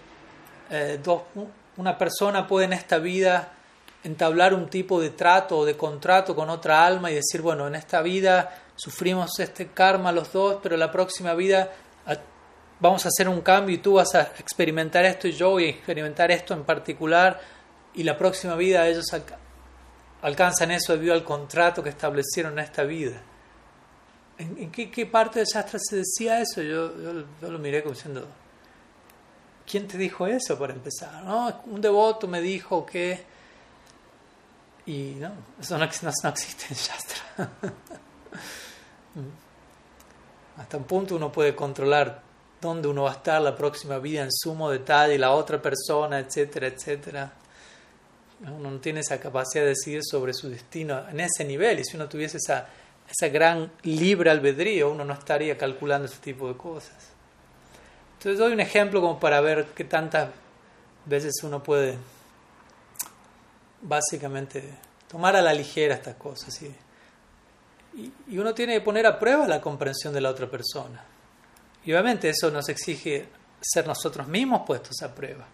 eh, dos, una persona puede en esta vida entablar un tipo de trato o de contrato con otra alma y decir, bueno, en esta vida sufrimos este karma los dos, pero la próxima vida vamos a hacer un cambio y tú vas a experimentar esto y yo voy a experimentar esto en particular y la próxima vida ellos alcanzan eso debido al contrato que establecieron en esta vida. ¿En, qué, parte del Shastra se decía eso? Yo, yo, lo miré como diciendo, ¿quién te dijo eso para empezar? No, un devoto me dijo que y no, eso no, existe en Shastra. Hasta un punto uno puede controlar dónde uno va a estar la próxima vida en sumo detalle, la otra persona, etcétera, etcétera. Uno no tiene esa capacidad de decidir sobre su destino en ese nivel. Y si uno tuviese esa, esa gran libre albedrío, uno no estaría calculando ese tipo de cosas. Entonces doy un ejemplo como para ver qué tantas veces uno puede básicamente tomar a la ligera estas cosas. Y, y, uno tiene que poner a prueba la comprensión de la otra persona. Y obviamente eso nos exige ser nosotros mismos puestos a prueba.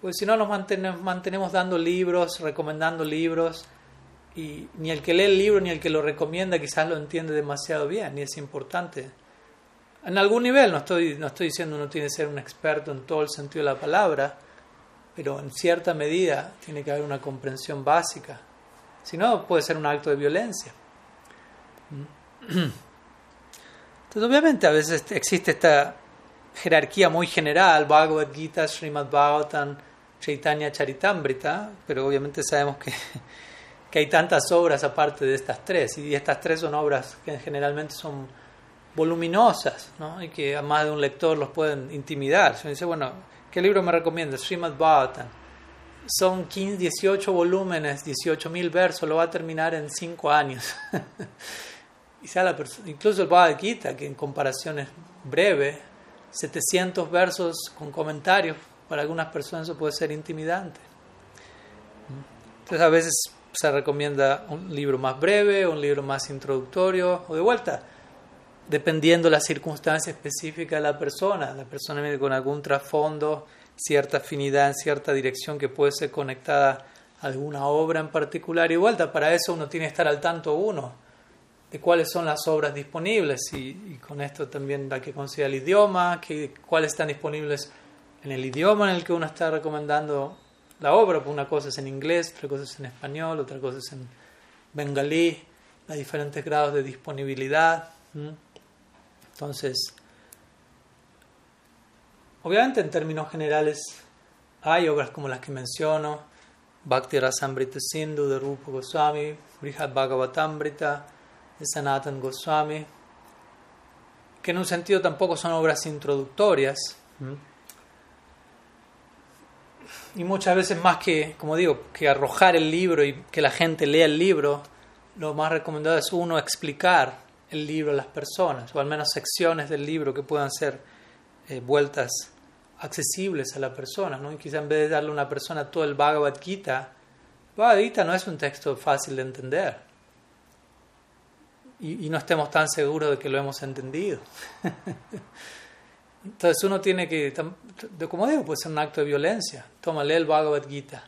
Porque si no nos mantenemos, mantenemos dando libros, recomendando libros, y ni el que lee el libro ni el que lo recomienda quizás lo entiende demasiado bien, ni es importante. En algún nivel, no estoy, no estoy diciendo uno tiene que ser un experto en todo el sentido de la palabra, pero en cierta medida tiene que haber una comprensión básica. Si no, puede ser un acto de violencia. Entonces, obviamente, a veces existe esta jerarquía muy general, Bhagavad Gita, Srimad Bhagavatam, Chaitanya Charitamrita, pero obviamente sabemos que, que hay tantas obras aparte de estas tres, y estas tres son obras que generalmente son voluminosas, ¿no? y que a más de un lector los pueden intimidar. Se dice, bueno, ¿Qué libro me recomiendas? Srimad Bhagavatam. Son 15, 18 volúmenes, 18 mil versos, lo va a terminar en 5 años. incluso el Bhagavad Gita, que en comparación es breve, 700 versos con comentarios, para algunas personas eso puede ser intimidante. Entonces a veces se recomienda un libro más breve, un libro más introductorio, o de vuelta, dependiendo de la circunstancia específica de la persona. La persona con algún trasfondo, cierta afinidad en cierta dirección que puede ser conectada a alguna obra en particular. Y vuelta, para eso uno tiene que estar al tanto uno de cuáles son las obras disponibles y, con esto también hay que considerar el idioma, que, cuáles están disponibles en el idioma en el que uno está recomendando la obra. Pues una cosa es en inglés, otra cosa es en español, otra cosa es en bengalí, los diferentes grados de disponibilidad. Entonces, obviamente en términos generales hay obras como las que menciono, Bhakti Rasamrita Sindhu de Rupa Goswami, Brihad Bhagavatamrita de Sanatan Goswami, que en un sentido tampoco son obras introductorias. Y muchas veces más que, como digo, que arrojar el libro y que la gente lea el libro, lo más recomendado es uno explicar el libro a las personas, o al menos secciones del libro que puedan ser eh, vueltas accesibles a la persona. ¿no? Y quizá en vez de darle a una persona todo el Bhagavad Gita, Bhagavad Gita no es un texto fácil de entender. Y, no estemos tan seguros de que lo hemos entendido. Entonces uno tiene que, como digo, puede ser un acto de violencia. Tómale el Bhagavad Gita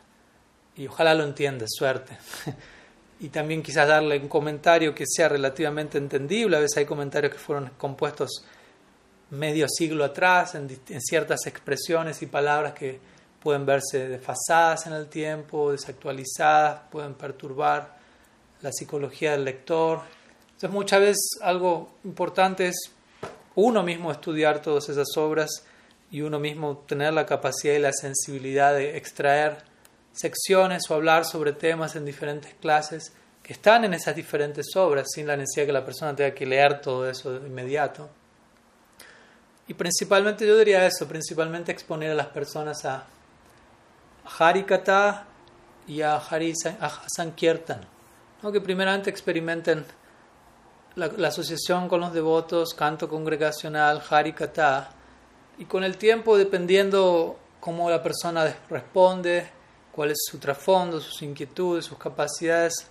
y ojalá lo entiendas, suerte. y también quizás darle un comentario que sea relativamente entendible. A veces hay comentarios que fueron compuestos medio siglo atrás en ciertas expresiones y palabras que pueden verse desfasadas en el tiempo, desactualizadas, pueden perturbar la psicología del lector. Entonces muchas veces algo importante es uno mismo estudiar todas esas obras y uno mismo tener la capacidad y la sensibilidad de extraer secciones o hablar sobre temas en diferentes clases que están en esas diferentes obras sin la necesidad que la persona tenga que leer todo eso de inmediato. Y principalmente yo diría eso, principalmente exponer a las personas a Harikata y a, Hari, a Sankirtan, ¿no? primeramente experimenten la, asociación con los devotos, canto congregacional, harikata, y con el tiempo, dependiendo cómo la persona responde, cuál es su trasfondo, sus inquietudes, sus capacidades,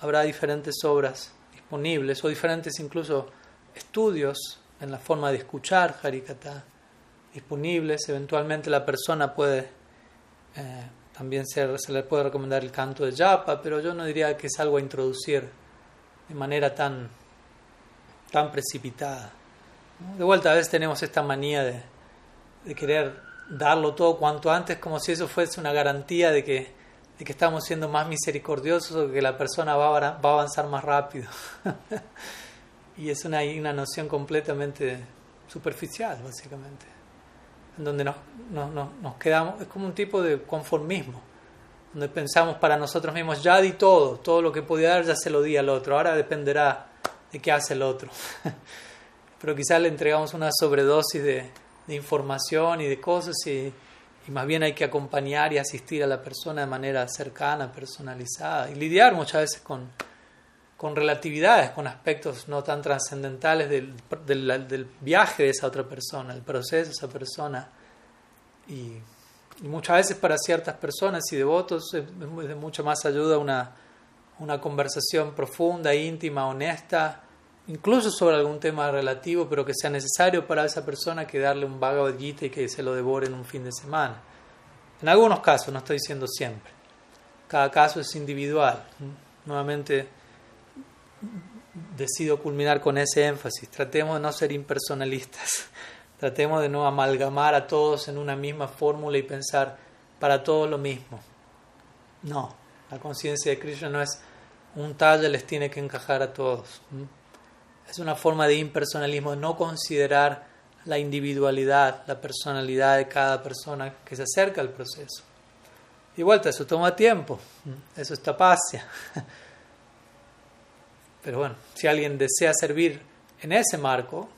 habrá diferentes obras disponibles o diferentes incluso estudios en la forma de escuchar harikata disponibles. Eventualmente la persona puede eh, también ser, se le puede recomendar el canto de japa, pero yo no diría que es algo a introducir de manera tan tan precipitada. De vuelta, a veces tenemos esta manía de, querer darlo todo cuanto antes, como si eso fuese una garantía de que, de que estamos siendo más misericordiosos o que la persona va a, va a avanzar más rápido. y es una, una noción completamente superficial, básicamente, en donde nos, nos, nos quedamos, es como un tipo de conformismo donde pensamos para nosotros mismos, ya di todo, todo lo que podía dar ya se lo di al otro, ahora dependerá de qué hace el otro. Pero quizás le entregamos una sobredosis de, información y de cosas y, más bien hay que acompañar y asistir a la persona de manera cercana, personalizada y lidiar muchas veces con, con relatividades, con aspectos no tan trascendentales del, del, viaje de esa otra persona, el proceso de esa persona. Y, muchas veces para ciertas personas y devotos es de mucha más ayuda una una conversación profunda, íntima, honesta, incluso sobre algún tema relativo, pero que sea necesario para esa persona que darle un Bhagavad Gita y que se lo devore en un fin de semana. En algunos casos, no estoy diciendo siempre. Cada caso es individual. Nuevamente decido culminar con ese énfasis. Tratemos de no ser impersonalistas. Tratemos de no amalgamar a todos en una misma fórmula y pensar para todos lo mismo. No, la conciencia de Krishna no es un talle les tiene que encajar a todos. Es una forma de impersonalismo, no considerar la individualidad, la personalidad de cada persona que se acerca al proceso. Y vuelta, eso toma tiempo, eso es tapacia. Pero bueno, si alguien desea servir en ese marco,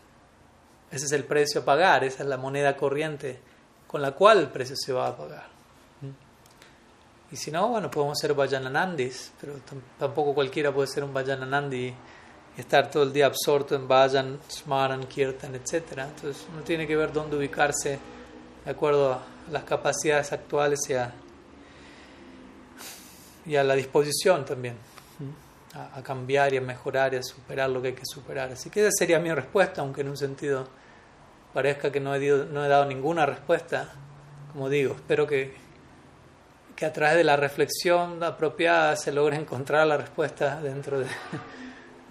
ese es el precio a pagar, esa es la moneda corriente con la cual el precio se va a pagar. Y si no, bueno, podemos ser Vajananandis, pero tampoco cualquiera puede ser un Vajananandi y estar todo el día absorto en Vajan, Smaran, Kirtan, etc. Entonces uno tiene que ver dónde ubicarse de acuerdo a las capacidades actuales y a, y a la disposición también a, cambiar y a mejorar y a superar lo que hay que superar. Así que esa sería mi respuesta, aunque en un sentido parezca que no he, no he dado ninguna respuesta. Como digo, espero que que a través de la reflexión apropiada se logre encontrar la respuesta dentro de,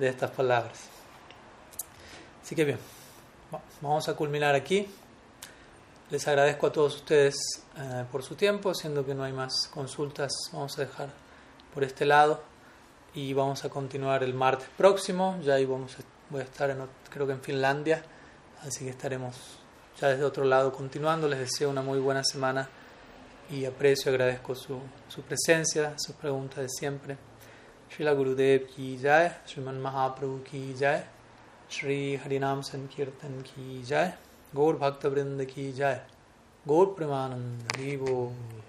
estas palabras. Así que bien, vamos a culminar aquí. Les agradezco a todos ustedes eh, por su tiempo, siendo que no hay más consultas, vamos a dejar por este lado y vamos a continuar el martes próximo. Ya ahí vamos voy a estar, creo que en Finlandia, así que estaremos ya desde otro lado continuando. Les deseo una muy buena semana y aprecio, agradezco su, su presencia, sus preguntas de siempre. Srila Gurudev ki jai, Sriman Mahaprabhu ki jai, Sri Harinam Sankirtan ki jai, Gaur Bhakta Vrinda ki jai, Gaur Premanand Vivo.